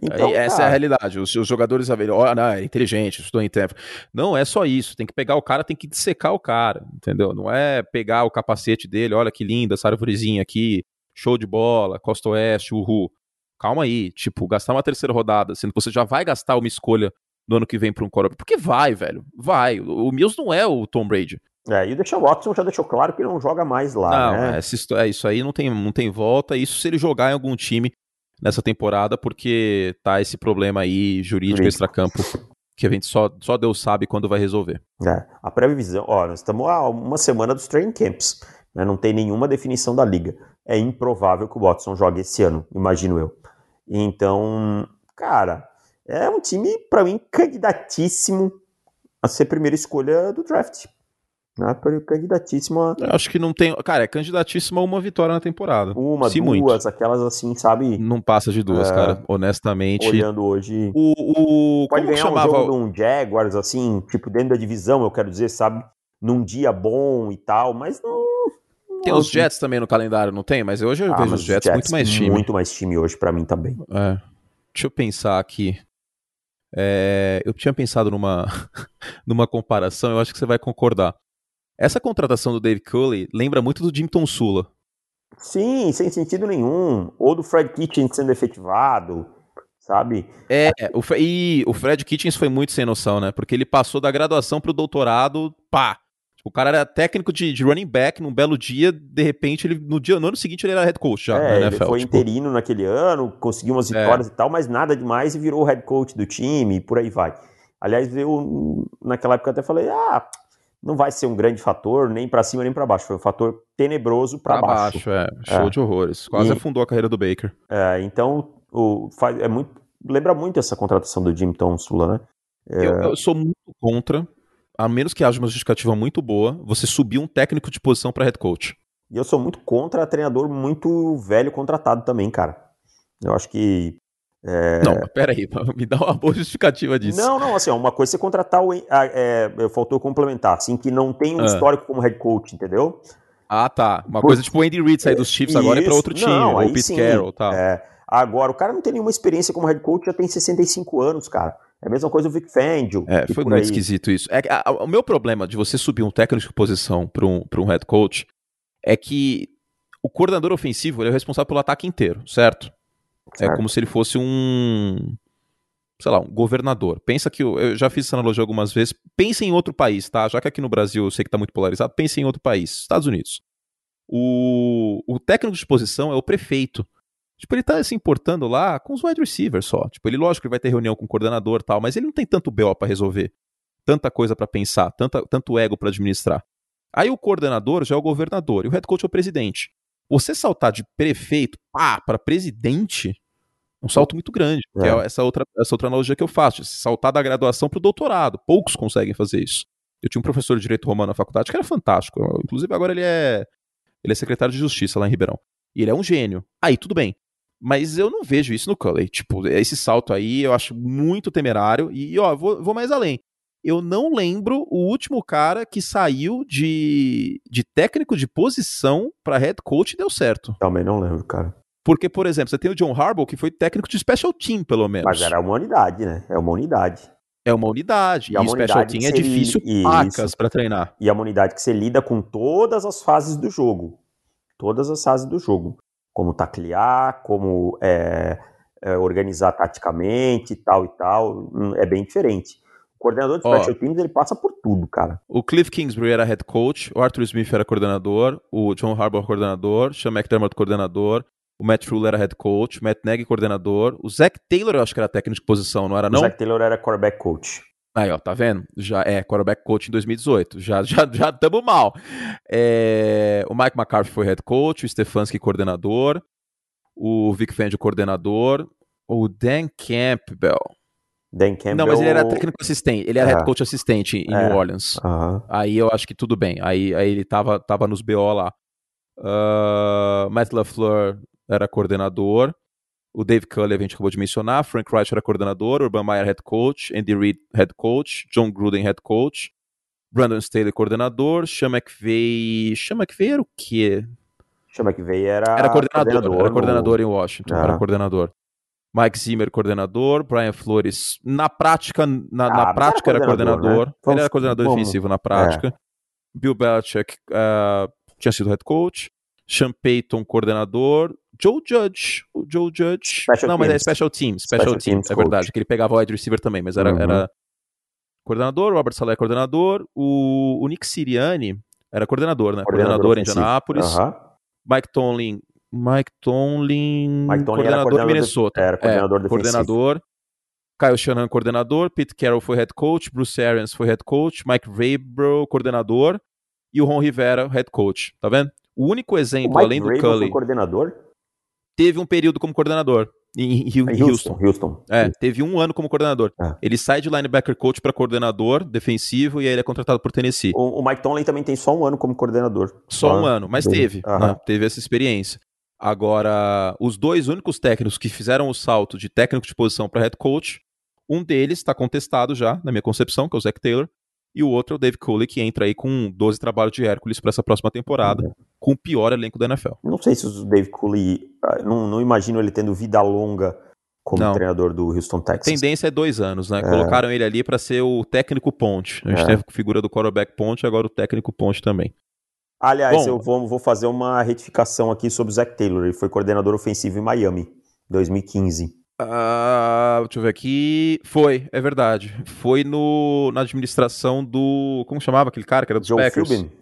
Então, Aí, essa é a realidade. Os, os jogadores a verem, ó, não, é inteligente, estou em tempo. Não é só isso. Tem que pegar o cara, tem que dissecar o cara, entendeu? Não é pegar o capacete dele, olha que linda essa arvorezinha aqui, show de bola, Costa Oeste, uhul. Calma aí, tipo, gastar uma terceira rodada, sendo que você já vai gastar uma escolha no ano que vem para um quarterback. Porque vai, velho, vai. O, o Mills não é o Tom Brady. É, e o Deshaun Watson já deixou claro que não joga mais lá, não, né? essa histó- é, isso aí não tem, não tem volta. Isso se ele jogar em algum time nessa temporada, porque tá esse problema aí jurídico, extracampo, que a gente só, só Deus sabe quando vai resolver. É, a previsão, ó, nós estamos há uma semana dos training camps, né? não tem nenhuma definição da liga. É improvável que o Watson jogue esse ano, imagino eu. Então, cara, é um time, pra mim, candidatíssimo a ser primeira escolha do draft. Né? Candidatíssimo a Eu acho que não tem. Cara, é candidatíssimo a uma vitória na temporada. uma, Se duas, muito. aquelas assim, sabe? Não passa de duas, É. cara. Honestamente. Olhando hoje. O, o. Pode Como ganhar um chamava? jogo de um Jaguars, assim, tipo, dentro da divisão, eu quero dizer, sabe? Num dia bom e tal, mas não. Tem os Jets também no calendário, não tem? Mas hoje eu Ah, vejo os Jets, muito mais time. Muito mais time hoje pra mim também. É. Deixa eu pensar aqui. É, eu tinha pensado numa, numa comparação, eu acho que você vai concordar. Essa contratação do Dave Culley lembra muito do Jim Sula. Sim, sem sentido nenhum. Ou do Fred Kitchen sendo efetivado, sabe? É, o, e o Fred Kitchens foi muito sem noção, né? Porque ele passou da graduação pro doutorado, pá. O cara era técnico de, de running back num belo dia, de repente, ele, no, dia, no ano seguinte ele era head coach já é, na ele NFL. foi tipo. interino naquele ano, conseguiu umas É. vitórias e tal, mas nada demais e virou o head coach do time e por aí vai. Aliás, eu naquela época até falei, ah, não vai ser um grande fator, nem pra cima nem pra baixo. Foi um fator tenebroso pra, pra baixo. baixo, é. Show É. de horrores. Quase E- afundou a carreira do Baker. É, então, o, faz, é muito, lembra muito essa contratação do Jim Tonsula, né? É, Eu, eu sou muito contra, a menos que haja uma justificativa muito boa, você subir um técnico de posição pra head coach. E eu sou muito contra treinador muito velho contratado também, cara. Eu acho que. É, Não, peraí, me dá uma boa justificativa disso. Não, não, assim, uma coisa é você contratar o. é, faltou complementar, assim, que não tem um Ah. histórico como head coach, entendeu? Ah, tá. Uma Por- coisa tipo o Andy Reid sair dos Chiefs agora e pra Isso. outro time, Não, ou o Pete sim. Carroll e tal. É, agora, o cara não tem nenhuma experiência como head coach, já tem 65 anos, cara. É a mesma coisa o Vic Fangio. É, foi muito esquisito isso. É, a- a- o meu problema de você subir um técnico de posição para um, pra um head coach é que o coordenador ofensivo ele é o responsável pelo ataque inteiro, certo? É como se ele fosse um. Sei lá, um governador. Pensa que. Eu, eu já fiz essa analogia algumas vezes. Pense em outro país, tá? Já que aqui no Brasil eu sei que tá muito polarizado, pense em outro país. Estados Unidos. O, o técnico de posição é o prefeito. Tipo, ele tá se importando lá com os wide receivers só. Tipo, ele, lógico, ele vai ter reunião com o coordenador e tal, mas ele não tem tanto BO pra resolver. Tanta coisa pra pensar, tanta, tanto ego pra administrar. Aí o coordenador já é o governador e o head coach é o presidente. Você saltar de prefeito, pá, pra presidente, é um salto muito grande. É É. essa outra, essa outra analogia que eu faço. Saltar da graduação pro doutorado. Poucos conseguem fazer isso. Eu tinha um professor de direito romano na faculdade que era fantástico. Eu- Inclusive, agora ele é, ele é secretário de justiça lá em Ribeirão. E ele é um gênio. Aí, tudo bem. Mas eu não vejo isso no Cully. Tipo, esse salto aí eu acho muito temerário. E, ó, vou, vou mais além. Eu não lembro o último cara que saiu de, de técnico de posição pra head coach e deu certo. Também não lembro, cara. Porque, por exemplo, você tem o John Harbaugh, que foi técnico de special team, pelo menos. Mas era uma unidade, né? É uma unidade. É uma unidade. E E, é uma special team é difícil pacas pra treinar. E é uma unidade que você lida com todas as fases do jogo. Todas as fases do jogo. Como taclear, como é, é, organizar taticamente, tal e tal. Hum, É bem diferente. Coordenador de special teams, ele passa por tudo, cara. O Cliff Kingsbury era head coach, o Arthur Smith era coordenador, o John Harbaugh coordenador, Sean McDermott coordenador, o Matt Rule era head coach, o Matt Nagy coordenador, o Zach Taylor eu acho que era técnico de posição, não era não? O Zach Taylor era quarterback coach. Aí, ó, tá vendo? Já é quarterback coach em 2018. Já já já estamos mal. É, o Mike McCarthy foi head coach, o Stefanski coordenador, o Vic Fangio coordenador, o Dan Campbell. Dan Campbell. Não, mas ele era técnico assistente, ele era é. head coach assistente em é. New Orleans. Uhum. Aí eu acho que tudo bem. Aí, aí ele tava, tava nos BO lá. Uh, Matt LaFleur era coordenador. O Dave Cully, a gente acabou de mencionar. Frank Reich era coordenador. Urban Meyer, head coach. Andy Reid, head coach. John Gruden, head coach. Brandon Staley, coordenador. Sean McVay... Sean McVay era o quê? Sean McVay era... Era coordenador. coordenador era coordenador no... em Washington. Ah. Era coordenador. Mike Zimmer, coordenador. Brian Flores, na prática, na, ah, na prática era coordenador. Era coordenador. Né? Ele era coordenador Vamos... defensivo na prática. É. Bill Belichick uh, tinha sido head coach. Sean Payton, coordenador. Joe Judge. O Joe Judge. Special não, teams. mas é Special Teams. Special, special Teams, é verdade. Que ele pegava o wide receiver também, mas era, uhum. era coordenador. Robert Saleh, coordenador. O, o Nick Siriani era coordenador, né? Coordenador, coordenador em Indianápolis. Uhum. Mike Tomlin. Mike Tomlin. Mike Tomlin coordenador, coordenador de Minnesota. Era coordenador é, Coordenador. Kyle Shanahan, coordenador. Pete Carroll foi head coach. Bruce Arians foi head coach. Mike Vrabel, coordenador. E o Ron Rivera, head coach. Tá vendo? O único exemplo, o além do Vrabel Cully. Foi coordenador? teve um período como coordenador em, em, em Houston. Houston. É, teve um ano como coordenador. É. Ele sai de linebacker coach para coordenador defensivo e aí ele é contratado por Tennessee. O, o, Mike Tomlin também tem só um ano como coordenador. Só um ano, mas teve, né? teve essa experiência. Agora, os dois únicos técnicos que fizeram o salto de técnico de posição para head coach, um deles está contestado já, na minha concepção, que é o Zach Taylor, e o outro é o Dave Cooley, que entra aí com 12 trabalhos de Hércules para essa próxima temporada, uhum. com o pior elenco da NFL. Não sei se o Dave Cooley, ah, não, não imagino ele tendo vida longa como não. treinador do Houston Texans. A tendência é dois anos, né? É. Colocaram ele ali para ser o técnico ponte. A gente é. tem a figura do quarterback ponte, agora o técnico ponte também. Aliás, Bom, eu vou, vou, fazer uma retificação aqui sobre o Zach Taylor. Ele foi coordenador ofensivo em Miami, 2015. Uh, deixa eu ver aqui. Foi, é verdade. Foi no, na administração do. Como chamava aquele cara que era dos Joe Packers? Philbin.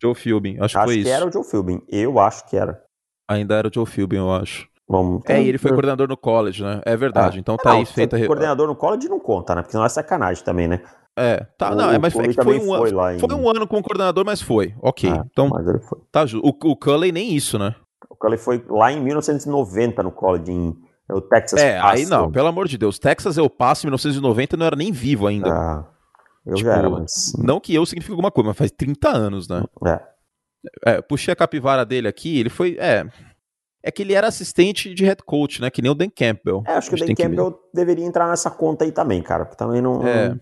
Joe Philbin, acho, acho que foi que isso. era o Joe Philbin. Eu acho que era. Ainda era o Joe Philbin, eu acho. Vamos, é, e ele foi coordenador no college, né? É verdade. Ah, então tá não, aí feita. Coordenador no college não conta, né? Porque não é sacanagem também, né? É, tá, o, não, é, mas é foi, um, foi, foi um ano como coordenador, mas foi. Ok. Ah, então, mas ele foi. Tá, o, o Cully nem isso, né? O Cully foi lá em 1990 no college, em o Texas É, Passo. aí não, pelo amor de Deus. Texas eu passo em 1990 não era nem vivo ainda. Ah, eu tipo, já era, mas... Não que eu signifique alguma coisa, mas faz 30 anos, né? É. é. Puxei a capivara dele aqui, ele foi. É. É que ele era assistente de head coach, né? Que nem o Dan Campbell. É, acho que o Dan Campbell que... deveria entrar nessa conta aí também, cara. Porque também não. É. Não...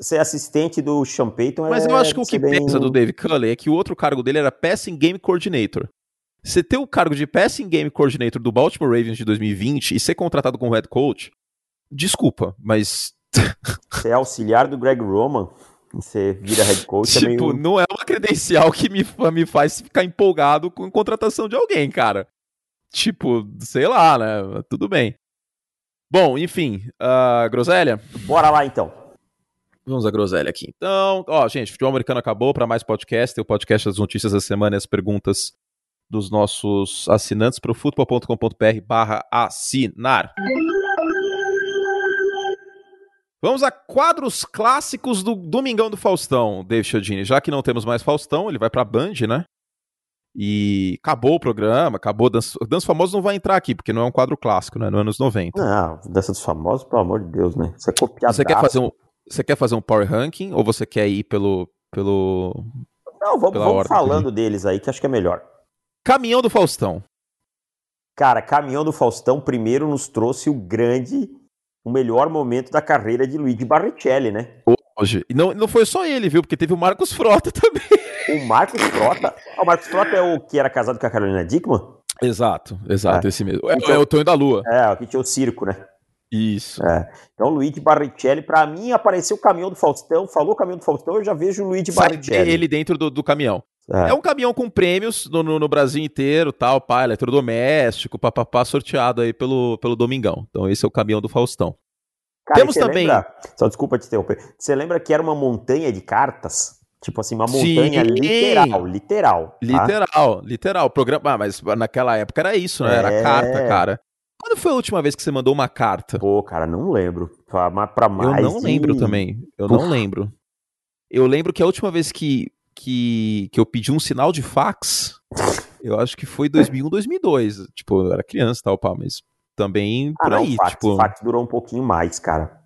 Ser assistente do Sean Payton Mas é eu acho que o que bem... pesa do Dave Cully é que o outro cargo dele era Passing Game Coordinator. Você ter o cargo de Passing Game Coordinator do Baltimore Ravens de 2020 e ser contratado como head coach, desculpa, mas. Você é auxiliar do Greg Roman, você vira head coach. tipo, é meio... não é uma credencial que me, me faz ficar empolgado com a contratação de alguém, cara. Tipo, sei lá, né? Tudo bem. Bom, enfim, uh, groselha? Bora lá então. Vamos à groselha aqui. Então, ó, gente, futebol americano acabou para mais podcast. Tem o podcast das notícias da semana e as perguntas dos nossos assinantes para o futebol.com.br barra assinar. Vamos a quadros clássicos do Domingão do Faustão, David Chiodini. Já que não temos mais Faustão, ele vai para a Band, né? E acabou o programa, acabou. Dança, Dança Famosos não vai entrar aqui, porque não é um quadro clássico, né? No anos 90. Não, Dança dos Famosos, pelo amor de Deus, né? Isso é copiado. Você quer fazer um, você quer fazer um power ranking ou você quer ir pelo. pelo não, vamos, vamos falando deles aí, que acho que é melhor. Caminhão do Faustão. Cara, Caminhão do Faustão primeiro nos trouxe o grande, o melhor momento da carreira de Luigi Barrichelli, né? Hoje. E não, não foi só ele, viu? Porque teve o Marcos Frota também. O Marcos Frota? o Marcos Frota é o que era casado com a Carolina Dickman? Exato, exato, é. esse mesmo. É, então, é o Tonho da Lua. É, o que tinha o circo, né? Isso. É. Então, Luigi Barrichelli, para mim, apareceu o caminhão do Faustão. Falou o caminhão do Faustão, eu já vejo o Luigi Sai Barrichelli. ele dentro do, do caminhão. É. é. um caminhão com prêmios no, no, no, Brasil inteiro, tal, pá, eletrodoméstico, papapá, sorteado aí pelo, pelo Domingão. Então esse é o caminhão do Faustão. Cara, Temos também. Lembra, só desculpa te interromper. Você lembra que era uma montanha de cartas? Tipo assim, uma montanha Sim. literal, literal. Tá? Literal, literal. Programa, ah, mas naquela época era isso, né? Era é... carta, cara. Quando foi a última vez que você mandou uma carta? Pô, cara, não lembro. Pra, pra mais. Eu não de... lembro também. Eu não lembro. Eu lembro que a última vez que, que, que eu pedi um sinal de fax, eu acho que foi 2001, 2002. Tipo, eu era criança e tal, pá, mas também ah, por aí. Fax, tipo... fax durou um pouquinho mais, cara.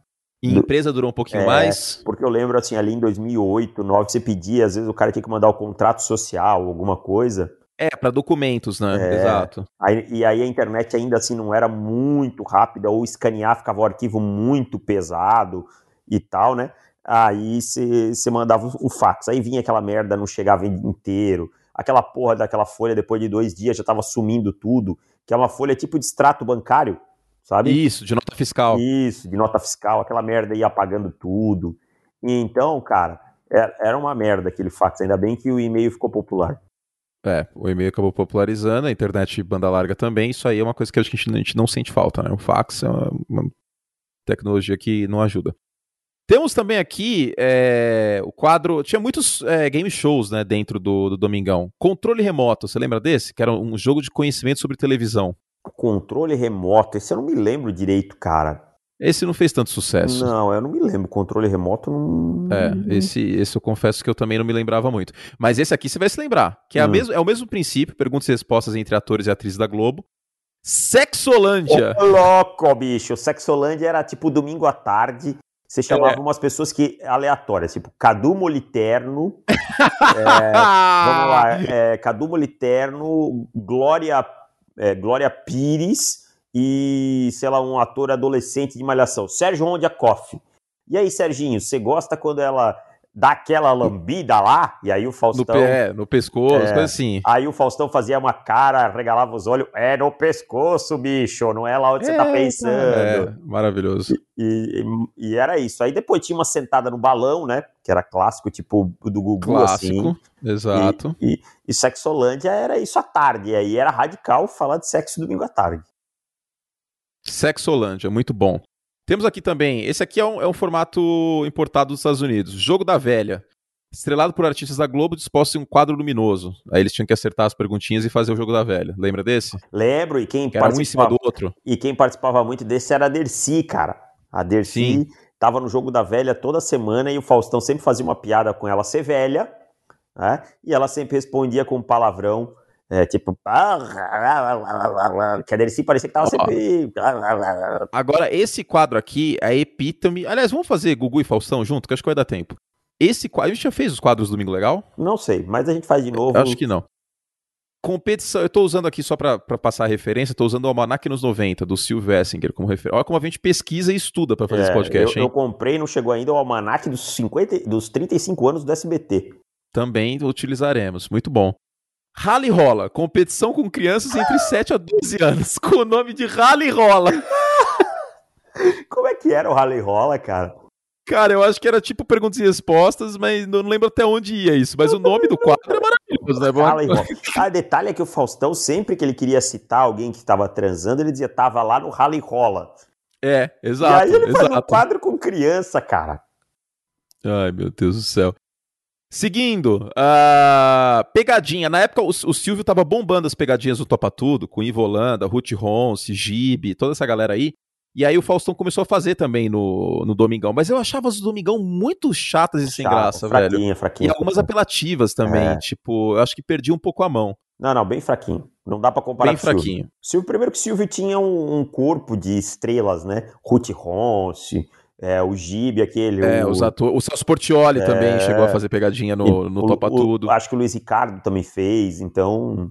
E empresa durou um pouquinho é, mais? Porque eu lembro, assim, ali em 2008, 2009, você pedia, às vezes o cara tinha que mandar o contrato social, alguma coisa. É, para documentos, né? É, Exato. Aí, e aí a internet ainda assim não era muito rápida, ou escanear ficava um arquivo muito pesado e tal, né? Aí você mandava o fax, aí vinha aquela merda, não chegava inteiro, aquela porra daquela folha depois de dois dias já tava sumindo tudo, que é uma folha tipo de extrato bancário, sabe? Isso, de nota fiscal. Isso, de nota fiscal, aquela merda ia apagando tudo. E então, cara, é, era uma merda aquele fax, ainda bem que o e-mail ficou popular. É, o e-mail acabou popularizando, a internet banda larga também, isso aí é uma coisa que a gente, a gente não sente falta, né? O fax é uma, tecnologia que não ajuda. Temos também aqui é, o quadro. Tinha muitos é, game shows né, dentro do, do Domingão. Controle remoto, você lembra desse? Que era um jogo de conhecimento sobre televisão. Controle remoto, esse eu não me lembro direito, cara. Esse não fez tanto sucesso. Não, eu não me lembro. Controle remoto não. É, esse, esse eu confesso que eu também não me lembrava muito. Mas esse aqui você vai se lembrar. Que é, hum. é o mesmo princípio, perguntas e respostas entre atores e atrizes da Globo. Sexolândia. Ô, louco, bicho. Sexolândia era tipo domingo à tarde. Você chamava é. umas pessoas que aleatórias, tipo Cadu Moliterno. é, vamos lá. É, Cadu Moliterno, Glória, é, Glória Pires e, sei lá, um ator adolescente de malhação, Sérgio Ondiakoff. E aí, Serginho, você gosta quando ela dá aquela lambida lá? E aí o Faustão. No pé, no pescoço, é, coisa assim. Aí o Faustão fazia uma cara, regalava os olhos. É no pescoço, bicho, não é lá onde é, você tá pensando. É, maravilhoso. E, e, e, era isso. Aí depois tinha uma sentada no balão, né? Que era clássico, tipo do Gugu, clássico, assim. Exato. E, e, e Sexolândia era isso à tarde. E aí era radical falar de sexo domingo à tarde. Sexolândia, muito bom. Temos aqui também, esse aqui é um, é um formato importado dos Estados Unidos, Jogo da Velha. Estrelado por artistas da Globo dispostos em um quadro luminoso. Aí eles tinham que acertar as perguntinhas e fazer o jogo da velha. Lembra desse? Lembro, e quem que era um em cima do outro. E quem participava muito desse era a Dercy, cara. A Dercy estava no jogo da velha toda semana e o Faustão sempre fazia uma piada com ela ser velha, né? E ela sempre respondia com um palavrão é, tipo, que a Dercy parecia que tava sempre. Agora, esse quadro aqui, a epítome. Aliás, vamos fazer Gugu e Faustão junto, que acho que vai dar tempo. Esse quadro. A gente já fez os quadros Domingo Legal? Não sei, mas a gente faz de novo. acho que não. Competição, eu tô usando aqui só para passar a referência, tô usando o Almanac nos 90, do Silvio Essinger como referência. Olha como a gente pesquisa e estuda para fazer é, esse podcast, eu, hein? Eu comprei, não chegou ainda, o Almanac dos, 50, dos 35 anos do SBT. Também utilizaremos, muito bom. Rally Rola, competição com crianças entre 7 a 12 anos, com o nome de Rally Rola. Como é que era o Rally Rola, cara? Cara, eu acho que era tipo perguntas e respostas, mas não lembro até onde ia isso. Mas o nome do quadro é maravilhoso, né? Rally Rola. Ah, detalhe é que o Faustão, sempre que ele queria citar alguém que estava transando, ele dizia, tava lá no Rally Rola. É, exato. E aí ele exato. faz um quadro com criança, cara. Ai, meu Deus do céu. Seguindo, uh, pegadinha. Na época, o, o, Silvio tava bombando as pegadinhas do Topa Tudo, com Ivo Holanda, Ruth Ronce, Gibe, toda essa galera aí. E aí o Faustão começou a fazer também no, no Domingão. Mas eu achava as do Domingão muito chatas e sem graça, fraquinha, velho. Fraquinha, e algumas apelativas também. É. Tipo, eu acho que perdi um pouco a mão. Não, não, bem fraquinho. Não dá para comparar bem com fraquinho. Silvio. Silvio. Primeiro que o Silvio tinha um, um corpo de estrelas, né? Ruth Ronce, é, o Gibe, aquele. É, o, os atores. O Celso Portioli é, também chegou a fazer pegadinha no, no o, Topa o, Tudo. Acho que o Luiz Ricardo também fez, então.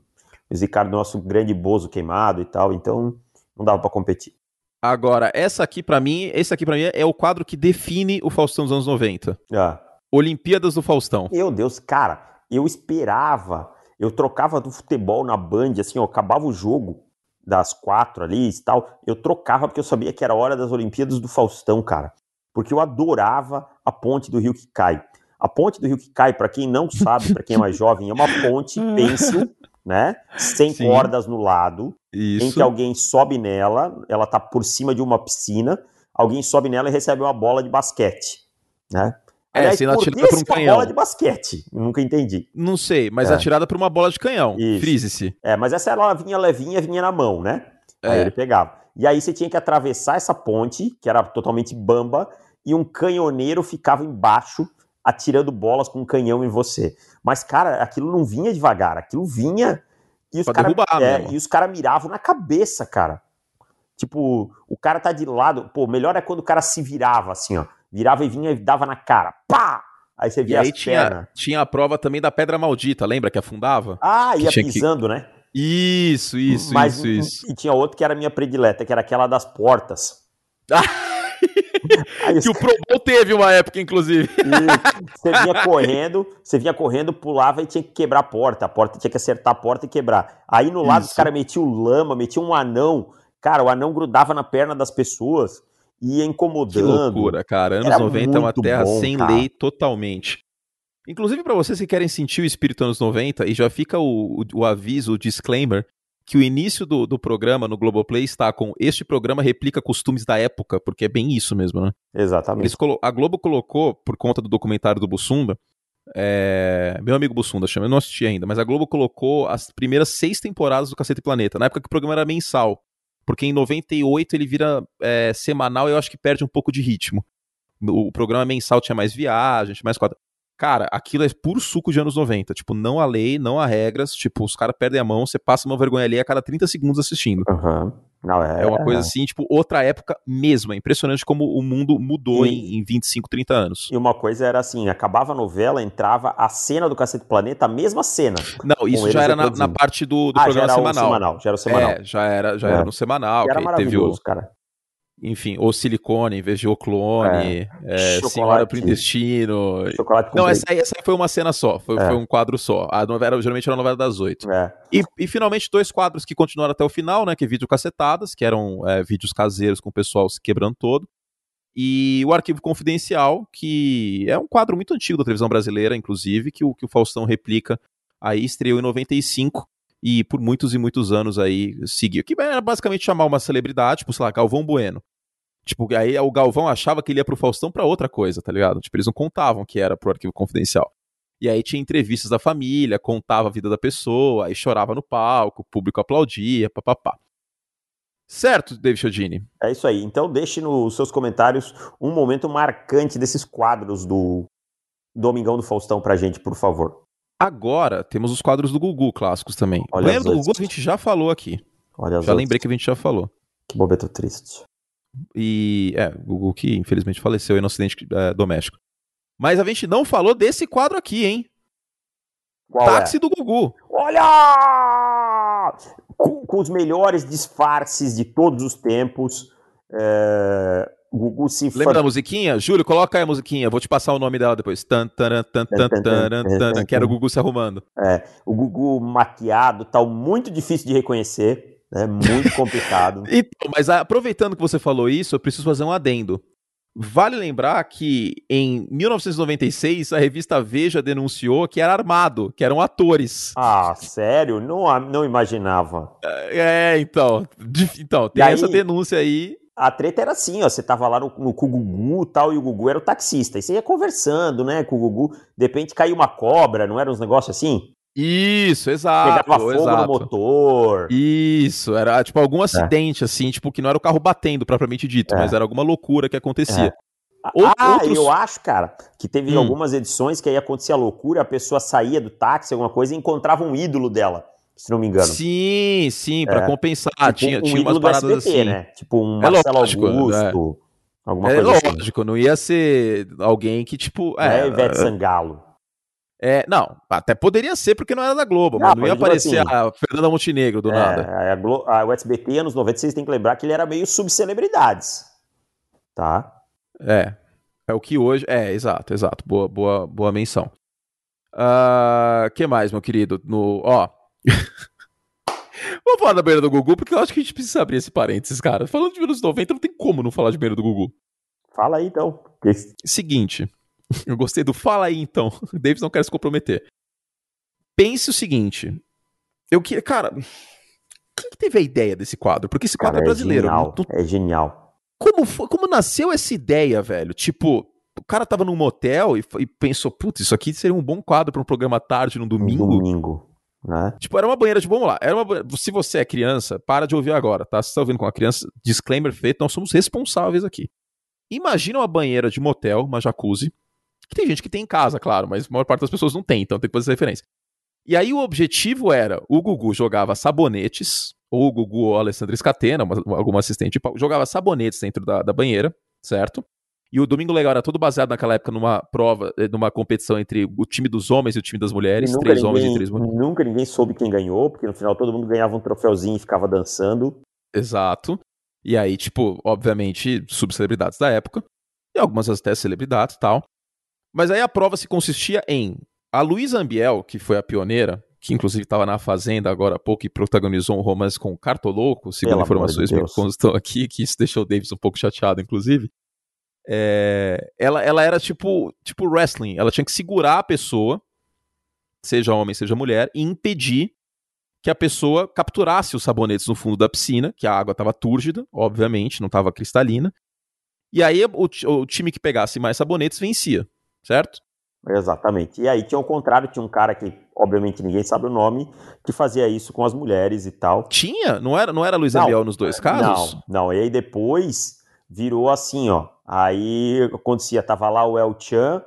Luiz Ricardo, nosso grande bozo queimado e tal, então não dava para competir. Agora, essa aqui para mim, esse aqui para mim é o quadro que define o Faustão dos anos 90. Ah. Olimpíadas do Faustão. Meu Deus, cara, eu esperava, eu trocava do futebol na Band, assim, ó, acabava o jogo, das quatro ali e tal, eu trocava porque eu sabia que era hora das Olimpíadas do Faustão, cara. Porque eu adorava a ponte do rio que cai. A ponte do rio que cai, para quem não sabe, para quem é mais jovem, é uma ponte pêncil, né? Sem Sim. cordas no lado, Isso. em que alguém sobe nela, ela tá por cima de uma piscina, alguém sobe nela e recebe uma bola de basquete, né? É, Aliás, sendo atirada por um canhão. bola de basquete, nunca entendi. Não sei, mas é. atirada por uma bola de canhão, frise-se. É, mas essa ela vinha levinha, vinha na mão, né? É. Aí ele pegava. E aí você tinha que atravessar essa ponte, que era totalmente bamba, e um canhoneiro ficava embaixo atirando bolas com um canhão em você. Mas, cara, aquilo não vinha devagar, aquilo vinha e os caras é, e os cara miravam na cabeça, cara. Tipo, o cara tá de lado. Pô, melhor é quando o cara se virava assim, ó. Virava e vinha e dava na cara. Pá! Aí você via e aí tinha, tinha a prova também da pedra maldita, lembra que afundava? Ah, ia pisando, que... né? Isso, isso, Mas, isso, isso. E tinha outro que era a minha predileta, que era aquela das portas. Aí, que o Pro Bowl teve uma época, inclusive. você vinha correndo, você vinha correndo, pulava e tinha que quebrar a porta. A porta tinha que acertar a porta e quebrar. Aí no lado Isso. os caras metiam lama, metiam um anão. Cara, o anão grudava na perna das pessoas ia incomodando. Que loucura, cara. Anos Era 90 é uma terra bom, sem cara. lei totalmente. Inclusive, para vocês que querem sentir o espírito anos 90, e já fica o, o, o aviso, o disclaimer, que o início do, do programa no Globoplay está com este programa replica costumes da época, porque é bem isso mesmo, né? Exatamente. a Globo colocou, por conta do documentário do Bussunda, é, meu amigo Bussunda chama, eu não assisti ainda, mas a Globo colocou as primeiras seis temporadas do Cacete Planeta, na época que o programa era mensal, porque em 98 ele vira é, semanal e eu acho que perde um pouco de ritmo. O programa mensal tinha mais viagem, tinha mais quadra. Cara, aquilo é puro suco de anos 90. Tipo, não há lei, não há regras. Tipo, os caras perdem a mão, você passa uma vergonha ali a cada 30 segundos assistindo. Uhum. Não, é, é uma coisa assim, tipo, outra época mesmo. É impressionante como o mundo mudou e, em, em 25, 30 anos. E uma coisa era assim: acabava a novela, entrava a cena do Cacete Planeta, a mesma cena. Não, isso já era na, na, parte do, do ah, programa já semanal. semanal. Já era o semanal. É, já era, já é. era no semanal. E era maravilhoso, o, cara enfim, o silicone em vez de o clone, é. É, senhora pro intestino. Chocolate Não, essa aí, essa aí foi uma cena só, foi, é. foi um quadro só. A novela geralmente era a novela das oito. É. E, e, finalmente dois quadros que continuaram até o final, né? Que é vídeo cacetadas, que eram é, vídeos caseiros com o pessoal se quebrando todo. E o Arquivo Confidencial, que é um quadro muito antigo da televisão brasileira, inclusive, que o, que o Faustão replica aí, estreou em 95 e por muitos e muitos anos aí seguiu. Que era basicamente chamar uma celebridade, tipo, sei lá, Galvão Bueno. Tipo, aí o Galvão achava que ele ia pro Faustão pra outra coisa, tá ligado? Tipo, eles não contavam que era pro arquivo confidencial. E aí tinha entrevistas da família, contava a vida da pessoa, aí chorava no palco, o público aplaudia, papapá. Certo, David Chodini? É isso aí. Então deixe nos seus comentários um momento marcante desses quadros do Domingão do Faustão pra gente, por favor. Agora temos os quadros do Gugu clássicos também. Olha Lembra do Gugu a gente já falou aqui. Olha já lembrei que a gente já falou. Que momento triste. E é, o Gugu que infelizmente faleceu no acidente é, doméstico. Mas a gente não falou desse quadro aqui, hein? Qual Táxi é? do Gugu. Olha! Com, com, os melhores disfarces de todos os tempos. É... Gugu se Lembra da musiquinha? Júlio, coloca aí a musiquinha. Vou te passar o nome dela depois. Tan, tan, tan, tan, tan, tan, que era o Gugu se arrumando. É, o Gugu maquiado, tal, muito difícil de reconhecer. É muito complicado. então, mas aproveitando que você falou isso, eu preciso fazer um adendo. Vale lembrar que em 1996 a revista Veja denunciou que era armado, que eram atores. Ah, sério? Não, não imaginava. É, então. Então, tem aí, essa denúncia aí. A treta era assim, ó. Você tava lá no, no, com o Gugu e tal, e o Gugu era o taxista. E você ia conversando, né, com o Gugu. De repente caiu uma cobra, não era uns negócios assim? Isso, exato. Pegava fogo exato. no motor. Isso, era tipo algum é. acidente, é. assim, tipo, que não era o carro batendo propriamente dito, é. mas era alguma loucura que acontecia. É. ah, eu acho, cara, que teve hum. algumas edições que aí acontecia a loucura, a pessoa saía do táxi, alguma coisa, e encontrava um ídolo dela, se não me engano. Sim, sim, para é. compensar. Tipo, tinha, um tinha umas paradas SBT, assim. Né? Tipo um é Marcelo lógico, Augusto. Alguma é coisa lógico, assim. não ia ser alguém que, tipo. Não é, Ivete Sangalo. É, não, até poderia ser porque não era da Globo, não, mas não ia aparecer assim, a Fernanda Montenegro do é, nada. A, Glo a, o SBT anos 90, vocês têm que lembrar que ele era meio subcelebridades. Tá? É. É o que hoje. É, exato, exato. Boa, boa, boa menção. Uh, que mais, meu querido? No, ó. Vamos falar da beira do Gugu, porque eu acho que a gente precisa abrir esse parênteses, cara. Falando de anos 90, não tem como não falar de beira do Gugu. Fala aí, então. Seguinte. Eu gostei do fala aí então. O Davis não quer se comprometer. Pense o seguinte. Eu queria. Cara, quem que teve a ideia desse quadro? Porque esse quadro cara, é brasileiro. É genial. É genial. como, foi, como nasceu essa ideia, velho? Tipo, o cara tava num motel e, e pensou, putz, isso aqui seria um bom quadro para um programa tarde no domingo. Um domingo. Né? Tipo, era uma banheira de. Vamos lá. Era uma, se você é criança, para de ouvir agora, tá? Se você tá ouvindo com a criança, disclaimer feito, nós somos responsáveis aqui. Imagina uma banheira de motel, uma jacuzzi, que tem gente que tem em casa, claro, mas a maior parte das pessoas não tem, então tem que fazer essa referência. E aí o objetivo era: o Gugu jogava sabonetes, ou o Gugu ou a Alessandra Scatena, alguma assistente, jogava sabonetes dentro da, da banheira, certo? E o Domingo Legal era todo baseado naquela época numa prova, eh, numa competição entre o time dos homens e o time das mulheres, três ninguém, homens e três mulheres. Nunca ninguém soube quem ganhou, porque no final todo mundo ganhava um troféuzinho e ficava dançando. Exato. E aí, tipo, obviamente, subcelebridades da época, e algumas até celebridades e tal. Mas aí a prova se consistia em a Luísa Ambiel, que foi a pioneira, que inclusive estava na Fazenda agora há pouco e protagonizou um romance com o Cartoloco, segundo Pelo informações de constam aqui, que isso deixou o Davis um pouco chateado, inclusive. É, ela, ela era tipo, tipo wrestling. Ela tinha que segurar a pessoa, seja homem, seja mulher, e impedir que a pessoa capturasse os sabonetes no fundo da piscina, que a água estava túrgida, obviamente, não estava cristalina. E aí o, o, time que pegasse mais sabonetes vencia, certo? Exatamente. E aí tinha o contrário, tinha um cara que, obviamente, ninguém sabe o nome, que fazia isso com as mulheres e tal. Tinha? Não era, não era Luiz Abiel nos dois casos? Não, não. E aí depois virou assim, ó. Aí acontecia, tava lá o El Chan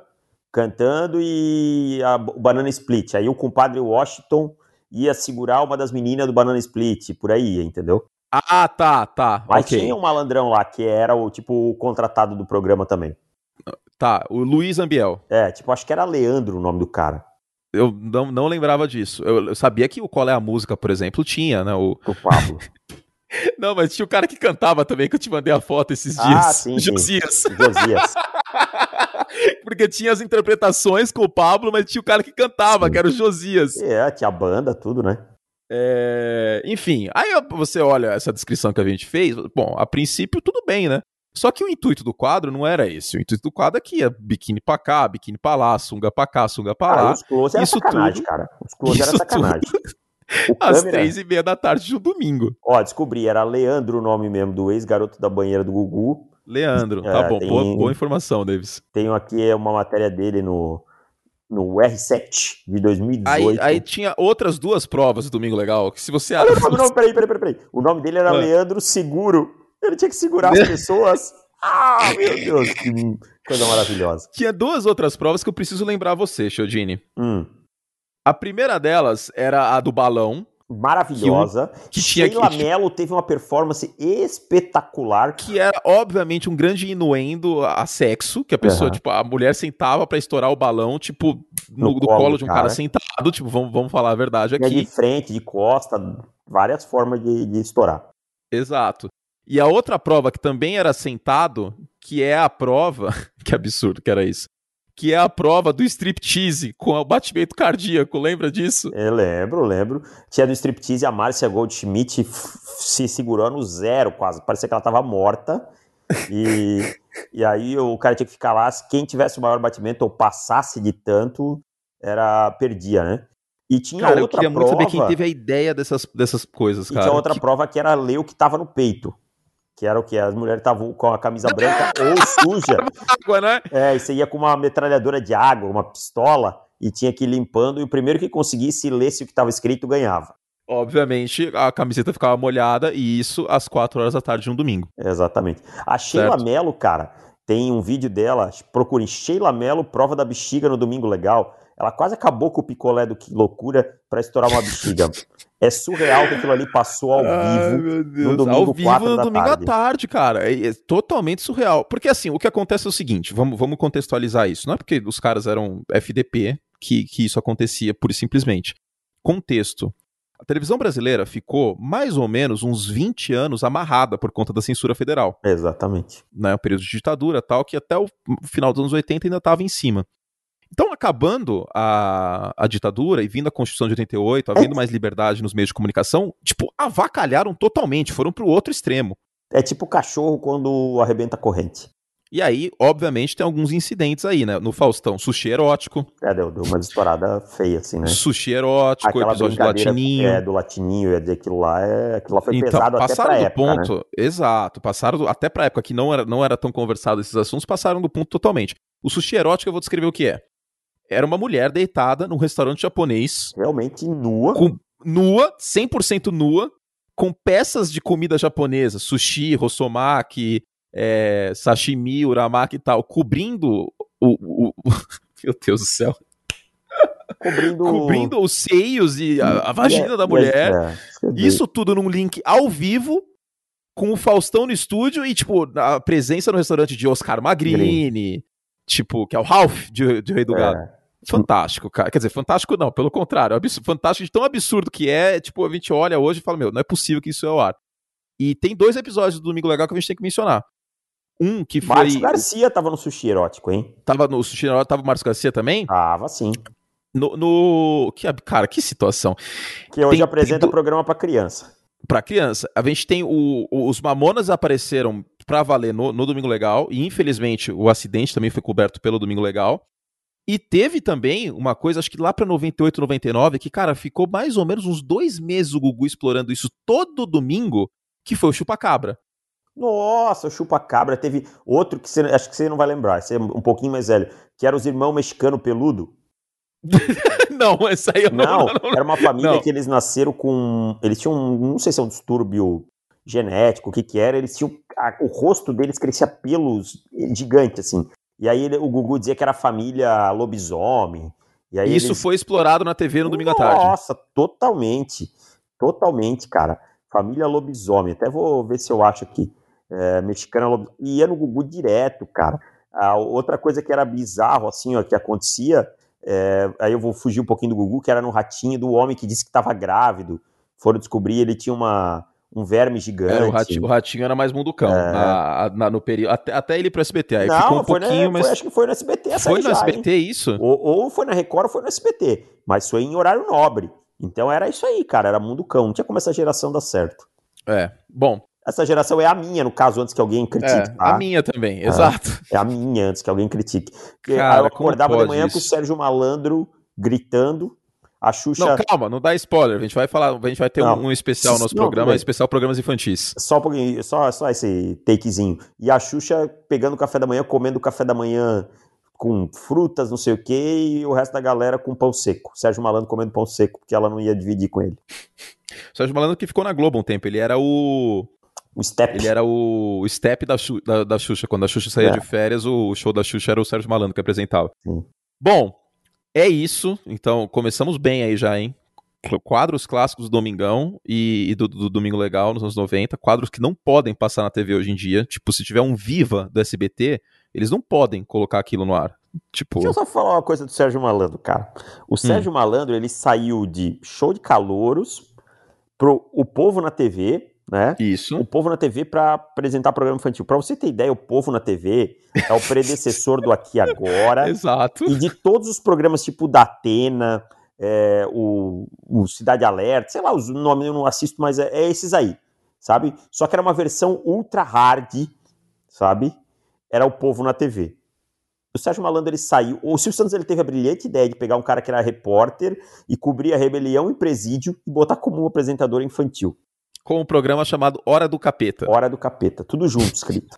cantando e a, o Banana Split. Aí o compadre Washington ia segurar uma das meninas do Banana Split, por aí, entendeu? Ah, tá, tá. Mas okay. tinha um malandrão lá que era o tipo o contratado do programa também. Tá, o Luiz Ambiel. É, tipo, acho que era Leandro o nome do cara. Eu não, não lembrava disso. Eu, eu sabia que o Qual é a Música, por exemplo, tinha, né? O, o Pablo. Não, mas tinha o cara que cantava também, que eu te mandei a foto esses ah, dias. Ah, sim, Josias. Sim. Josias. Porque tinha as interpretações com o Pablo, mas tinha o cara que cantava, sim. que era o Josias. É, tinha a banda, tudo, né? É... Enfim, aí você olha essa descrição que a gente fez, bom, a princípio tudo bem, né? Só que o intuito do quadro não era esse. O intuito do quadro é que ia biquíni pra cá, biquíni pra lá, sunga pra cá, sunga pra lá. Ah, os close era isso sacanagem, tudo, cara. Os close era sacanagem. Tudo... Às três e meia da tarde de um domingo. Ó, descobri, era Leandro o nome mesmo do ex-garoto da banheira do Gugu. Leandro, tá é, bom, tem, boa, boa, informação, Davis. Tenho aqui uma matéria dele no, no R7 de 2018. Aí, aí tinha outras duas provas do Domingo Legal, que se você... Não, peraí, peraí, peraí. O nome dele era ah. Leandro Seguro. Ele tinha que segurar as pessoas. Ah, meu Deus, que coisa maravilhosa. Tinha duas outras provas que eu preciso lembrar você, Chiodini. Hum. A primeira delas era a do balão. Maravilhosa. Que, que tinha Sheila que, Mello teve uma performance espetacular. Que era, obviamente, um grande inuendo a sexo, que a pessoa, uhum. tipo, a mulher sentava para estourar o balão, tipo, no, no, colo, colo de um cara. cara. sentado, tipo, vamos, vamos falar a verdade aqui. de frente, de costa, várias formas de, de estourar. Exato. E a outra prova que também era sentado, que é a prova, que absurdo que era isso, que é a prova do striptease com o batimento cardíaco, lembra disso? Eu lembro, lembro. Tinha do striptease a Márcia Goldschmidt se segurando zero quase, parecia que ela estava morta. E, e aí o cara tinha que ficar lá, quem tivesse o maior batimento ou passasse de tanto, era perdia, né? E tinha cara, outra eu queria prova... muito saber quem teve a ideia dessas, dessas coisas, cara. E tinha outra que... prova que era ler o que estava no peito que era o que? As mulheres estavam com a camisa branca ou suja. água, né? É, e você ia com uma metralhadora de água, uma pistola, e tinha que ir limpando, e o primeiro que conseguisse lesse o que estava escrito ganhava. Obviamente, a camiseta ficava molhada, e isso às 4 horas da tarde de um domingo. Exatamente. A Sheila certo. Mello, cara, tem um vídeo dela, procurem Sheila Mello, prova da bexiga no Domingo Legal. Ela quase acabou com o picolé do Que Loucura para estourar uma bexiga. É surreal que aquilo ali passou ao vivo no domingo Ao vivo no domingo tarde. à tarde, cara. É, é, totalmente surreal. Porque assim, o que acontece é o seguinte, vamos, vamos contextualizar isso. Não é porque os caras eram FDP que, que isso acontecia pura e simplesmente. Contexto. A televisão brasileira ficou mais ou menos uns 20 anos amarrada por conta da censura federal. Exatamente. Né, o período de ditadura tal, que até o final dos anos 80 ainda estava em cima. Então, acabando a, a ditadura e vindo a Constituição de 88, havendo é. mais liberdade nos meios de comunicação, tipo, avacalharam totalmente, foram pro outro extremo. É tipo cachorro quando arrebenta a corrente. E aí, obviamente, tem alguns incidentes aí, né? No Faustão, sushi erótico. É, deu, deu uma estourada feia, assim, né? Sushi erótico, Aquela episódio do Latininho. É, do Latininho, ia dizer aquilo lá, é, aquilo lá foi então, pesado até passaram pra do época, ponto, né? exato, passaram do- até pra época que não era, não era tão conversado esses assuntos, passaram do ponto totalmente. O sushi erótico, eu vou descrever o que é. Era uma mulher deitada num restaurante japonês, Realmente nua. com, nua, 100% nua, com peças de comida japonesa, sushi, rosomaki, é, sashimi, uramaki e tal, cobrindo o, o- o- Meu Deus do céu. Cobrindo, Cobrindo os seios e a, a vagina É, da mulher. é, isso tudo num link ao vivo, com o Faustão no estúdio e, tipo, a presença no restaurante de Oscar Magrini, tipo, que é o Ralph de, de Rei do Gado. É. Fantástico, cara. Quer dizer, fantástico não, pelo contrário. abs- Fantástico de tão absurdo que é, tipo, a gente olha hoje e fala, meu, não é possível que isso é ao ar. E tem dois episódios do Domingo Legal que a gente tem que mencionar. Um que foi. Márcio Garcia tava no sushi erótico, hein? Tava no Sushi hora, tava o Marcos Garcia também? Tava sim. No. no- que, cara, que situação. Que hoje Tem- apresenta tem do- programa pra criança. Pra criança, a gente tem o, o- os Mamonas apareceram pra valer no, no Domingo Legal, e infelizmente o acidente também foi coberto pelo Domingo Legal. E teve também uma coisa, acho que lá pra 98, 99, que, cara, ficou mais ou menos uns dois meses o Gugu explorando isso todo domingo, que foi o Chupacabra. Nossa, o chupa-cabra. Teve outro que você, acho que você não vai lembrar, você é um pouquinho mais velho, que era os irmãos mexicano peludo. não, essa aí eu não. Não, não, era uma família Não. que eles nasceram com. Eles tinham, um- não sei se é um distúrbio genético, o que que era, eles tinham. a- o rosto deles crescia pelos gigantes, assim. E aí ele- o Gugu dizia que era família lobisomem. E aí Isso eles- foi explorado na TV no domingo à tarde. Nossa, totalmente. Totalmente, cara. Família lobisomem. Até vou ver se eu acho aqui. É, mexicana lobisomem. E ia no Gugu direto, cara. A outra coisa que era bizarro, assim, ó, que acontecia. é, aí eu vou fugir um pouquinho do Gugu, que era no ratinho do homem que disse que estava grávido. Foram descobrir, ele tinha uma, um verme gigante. Era, o, ratinho, o Ratinho era mais munducão É. na- na- no período. Até, até ele ir pro SBT. Aí Não, ficou um foi, na- pouquinho, foi- mas. acho que foi no SBT essa Foi no já, hein? SBT isso? Ou, ou foi na Record ou foi no SBT. Mas foi em horário nobre. Então era isso aí, cara. Era mundo cão. Não tinha como essa geração dar certo. É. Bom, Essa geração é a minha, no caso, antes que alguém critique, é, tá? a minha também, exato. É a minha, antes que alguém critique. Cara, eu acordava de manhã com o isso? Sérgio Malandro gritando, a Xuxa. Não, calma, não dá spoiler. A gente vai falar, a gente vai ter Não. um, um especial no nosso Não, programa, especial programas infantis. Só só, só esse takezinho. E a Xuxa pegando o café da manhã, comendo o café da manhã com frutas, não sei o quê, e o resto da galera com pão seco. Sérgio Malandro comendo pão seco, porque ela não ia dividir com ele. O Sérgio Malandro que ficou na Globo um tempo, ele era o O Step. ele era o step da, da, da Xuxa, quando a Xuxa saía É. de férias, o show da Xuxa era o Sérgio Malandro que apresentava. Sim. Bom, é isso, então começamos bem aí já, hein? Quadros clássicos do Domingão e, e do, do Domingo Legal nos anos 90, quadros que não podem passar na TV hoje em dia. Tipo, se tiver um Viva do SBT, eles não podem colocar aquilo no ar. Tipo, Deixa eu só falar uma coisa do Sérgio Malandro, cara. O Sérgio Malandro, ele saiu de show de calouros pro O Povo na TV, né? isso. O Povo na TV para apresentar programa infantil. Pra você ter ideia, o Povo na TV é o predecessor do Aqui e Agora Exato. e de todos os programas tipo da Atena, é, o, o Cidade Alerta, sei lá, os nomes eu não assisto, mas é, é esses aí, sabe? Só que era uma versão ultra hard, sabe? Era o Povo na TV. O Sérgio Malandro ele saiu. O Silvio Santos ele teve a brilhante ideia de pegar um cara que era repórter e cobrir a rebelião em presídio e botar como um apresentador infantil. Com um programa chamado Hora do Capeta. Hora do capeta, tudo junto escrito.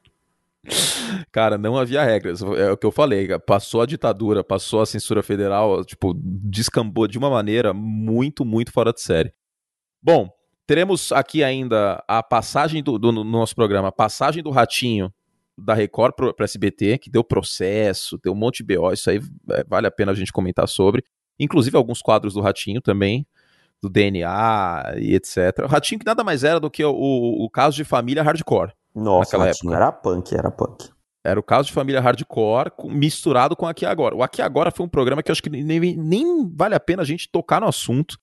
Cara, não havia regras. É o que eu falei. Passou a ditadura, passou a censura federal, tipo, descambou de uma maneira muito, muito fora de série. Bom, teremos aqui ainda a passagem do, do- no nosso programa, a passagem do Ratinho da Record para o SBT, que deu processo, deu um monte de BO, isso aí é, vale a pena a gente comentar sobre. Inclusive alguns quadros do Ratinho também, do DNA e etc. O Ratinho que nada mais era do que o, o caso de família hardcore. Nossa, Naquela Ratinho, era punk, era punk. Era o caso de família hardcore misturado com Aqui Agora. O Aqui Agora foi um programa que eu acho que nem, nem vale a pena a gente tocar no assunto,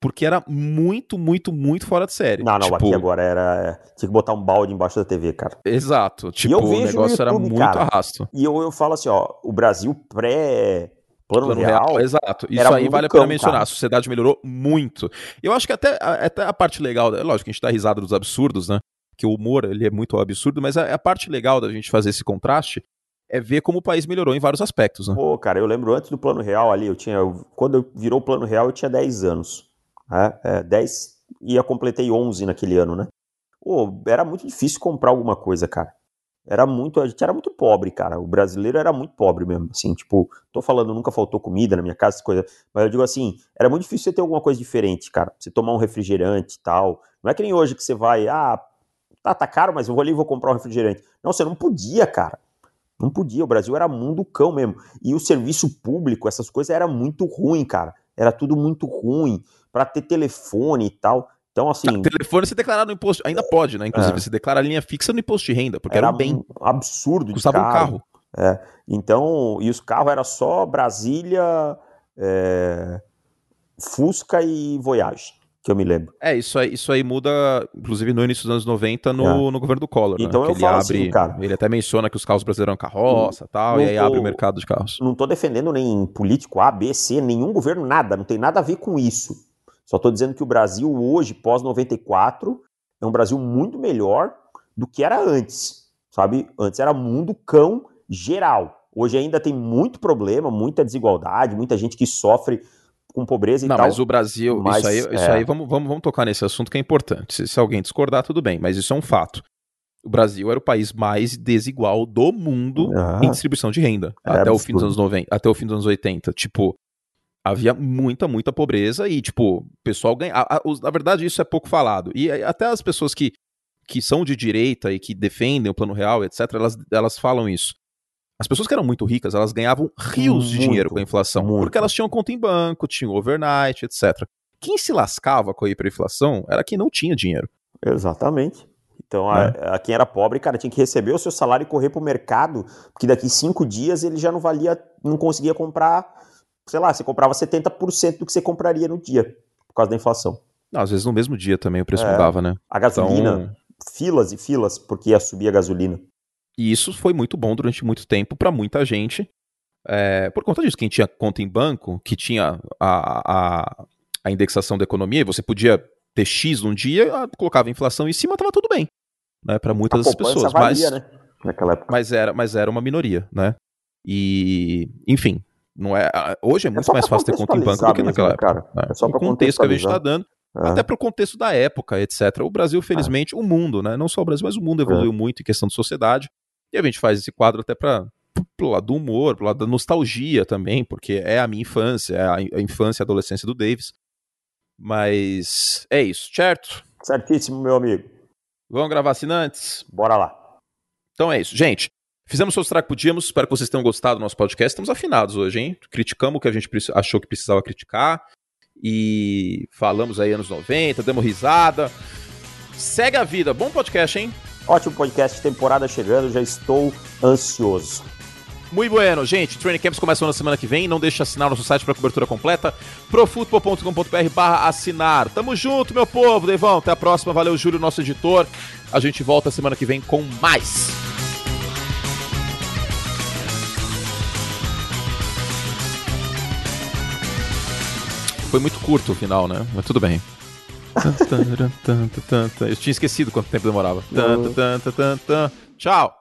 porque era muito, muito, muito fora de série. Não, não, tipo, aqui agora era. Tinha que botar um balde embaixo da TV, cara. Exato. Tipo, eu o negócio era YouTube, muito cara. arrasto. E eu, eu falo assim, ó, o Brasil pré plano, Plano real, real, exato. Isso aí vale a pena mencionar. cara. A sociedade melhorou muito. Eu acho que até, a- até a parte legal, lógico que a gente dá risada dos absurdos, né? porque o humor ele é muito absurdo, mas a, a parte legal da gente fazer esse contraste é ver como o país melhorou em vários aspectos. Né? Pô, cara, eu lembro antes do Plano Real ali, eu tinha. Eu, quando virou o Plano Real, eu tinha 10 anos. Né? É, 10 e eu completei 11 naquele ano, né? Pô, era muito difícil comprar alguma coisa, cara. Era muito, a gente era muito pobre, cara. O brasileiro era muito pobre mesmo, assim, tipo, tô falando, nunca faltou comida na minha casa, coisa, mas eu digo assim, era muito difícil você ter alguma coisa diferente, cara. Você tomar um refrigerante e tal. Não é que nem hoje que você vai, ah, tá, tá caro, mas eu vou ali e vou comprar um refrigerante. Não, você não podia, cara. Não podia, o Brasil era mundo cão mesmo. E o serviço público, essas coisas, era muito ruim, cara. Era tudo muito ruim. para ter telefone e tal. Então, assim. Ah, telefone você declarar no imposto. Ainda pode, né? Inclusive, é. você declara a linha fixa no imposto de renda, porque era, era um bem. absurdo Custava um carro. É. Então, e os carros era só Brasília, é, Fusca e Voyage que eu me lembro. É, isso aí, isso aí muda, inclusive no início dos anos 90, no, é. no governo do Collor. Né? Então né? eu ele falo abre, assim, cara. Ele até menciona que os carros brasileiros eram carroça e tal, e aí tô, abre o mercado de carros. Não tô defendendo nem político A, B, C, nenhum governo, nada, não tem nada a ver com isso. Só tô dizendo que o Brasil hoje, pós-94, é um Brasil muito melhor do que era antes, sabe? Antes era mundo cão geral. Hoje ainda tem muito problema, muita desigualdade, muita gente que sofre com pobreza e não, tal. Mas o Brasil, mas, isso aí, é... isso aí vamos, vamos, vamos tocar nesse assunto que é importante. Se, se, alguém discordar, tudo bem, mas isso é um fato. O Brasil era o país mais desigual do mundo ah, em distribuição de renda até o fim dos anos 90, até o fim dos anos 80. Tipo, havia muita, muita pobreza e, tipo, o pessoal ganha. A, a, na verdade, isso é pouco falado. E até as pessoas que, que são de direita e que defendem o plano real, etc., elas, elas falam isso. As pessoas que eram muito ricas, elas ganhavam rios muito, de dinheiro com a inflação, muito. porque elas tinham conta em banco, tinham overnight, etc. Quem se lascava com a hiperinflação era quem não tinha dinheiro. Exatamente. Então, é. a, a, quem era pobre, cara, tinha que receber o seu salário e correr pro mercado, porque daqui cinco dias ele já não valia, não conseguia comprar, sei lá, você comprava 70% do que você compraria no dia, por causa da inflação. Não, às vezes no mesmo dia também o preço é, mudava, né? A gasolina, então... filas e filas, porque ia subir a gasolina. E isso foi muito bom durante muito tempo para muita gente. É, por conta disso, quem tinha conta em banco, que tinha a, a, a indexação da economia, você podia ter X um dia, colocava a inflação em cima, tava tudo bem. Né, para muitas das pessoas. Valia, mas, né? Naquela época. Mas era, mas era uma minoria, né? E, enfim, não é, hoje é muito é mais fácil ter conta em banco do que naquela época. Cara. Né? É só o contexto que a gente está dando. É. Até para o contexto da época, etc. O Brasil, felizmente, é. o mundo, né? Não só o Brasil, mas o mundo evoluiu é. muito em questão de sociedade. E a gente faz esse quadro até para pro lado do humor, pro lado da nostalgia também, porque é a minha infância, é a, infância e a adolescência do Davis. Mas é isso, certo? Certíssimo, meu amigo. Vamos gravar assinantes? Bora lá. Então é isso. Gente, fizemos o que podíamos. Espero que vocês tenham gostado do nosso podcast. Estamos afinados hoje, hein? Criticamos o que a gente achou que precisava criticar. E falamos aí anos 90, demos risada. Segue a vida. Bom podcast, hein? Ótimo podcast, temporada chegando, já estou ansioso. Muito bueno, gente. Training Camps começam na semana que vem. Não deixe de assinar nosso site para cobertura completa. profutbol.com.br barra assinar. Tamo junto, meu povo. Devão, até a próxima. Valeu, Júlio, nosso editor. A gente volta semana que vem com mais. Foi muito curto o final, né? Mas tudo bem. Eu tinha esquecido quanto tempo demorava. Tchau!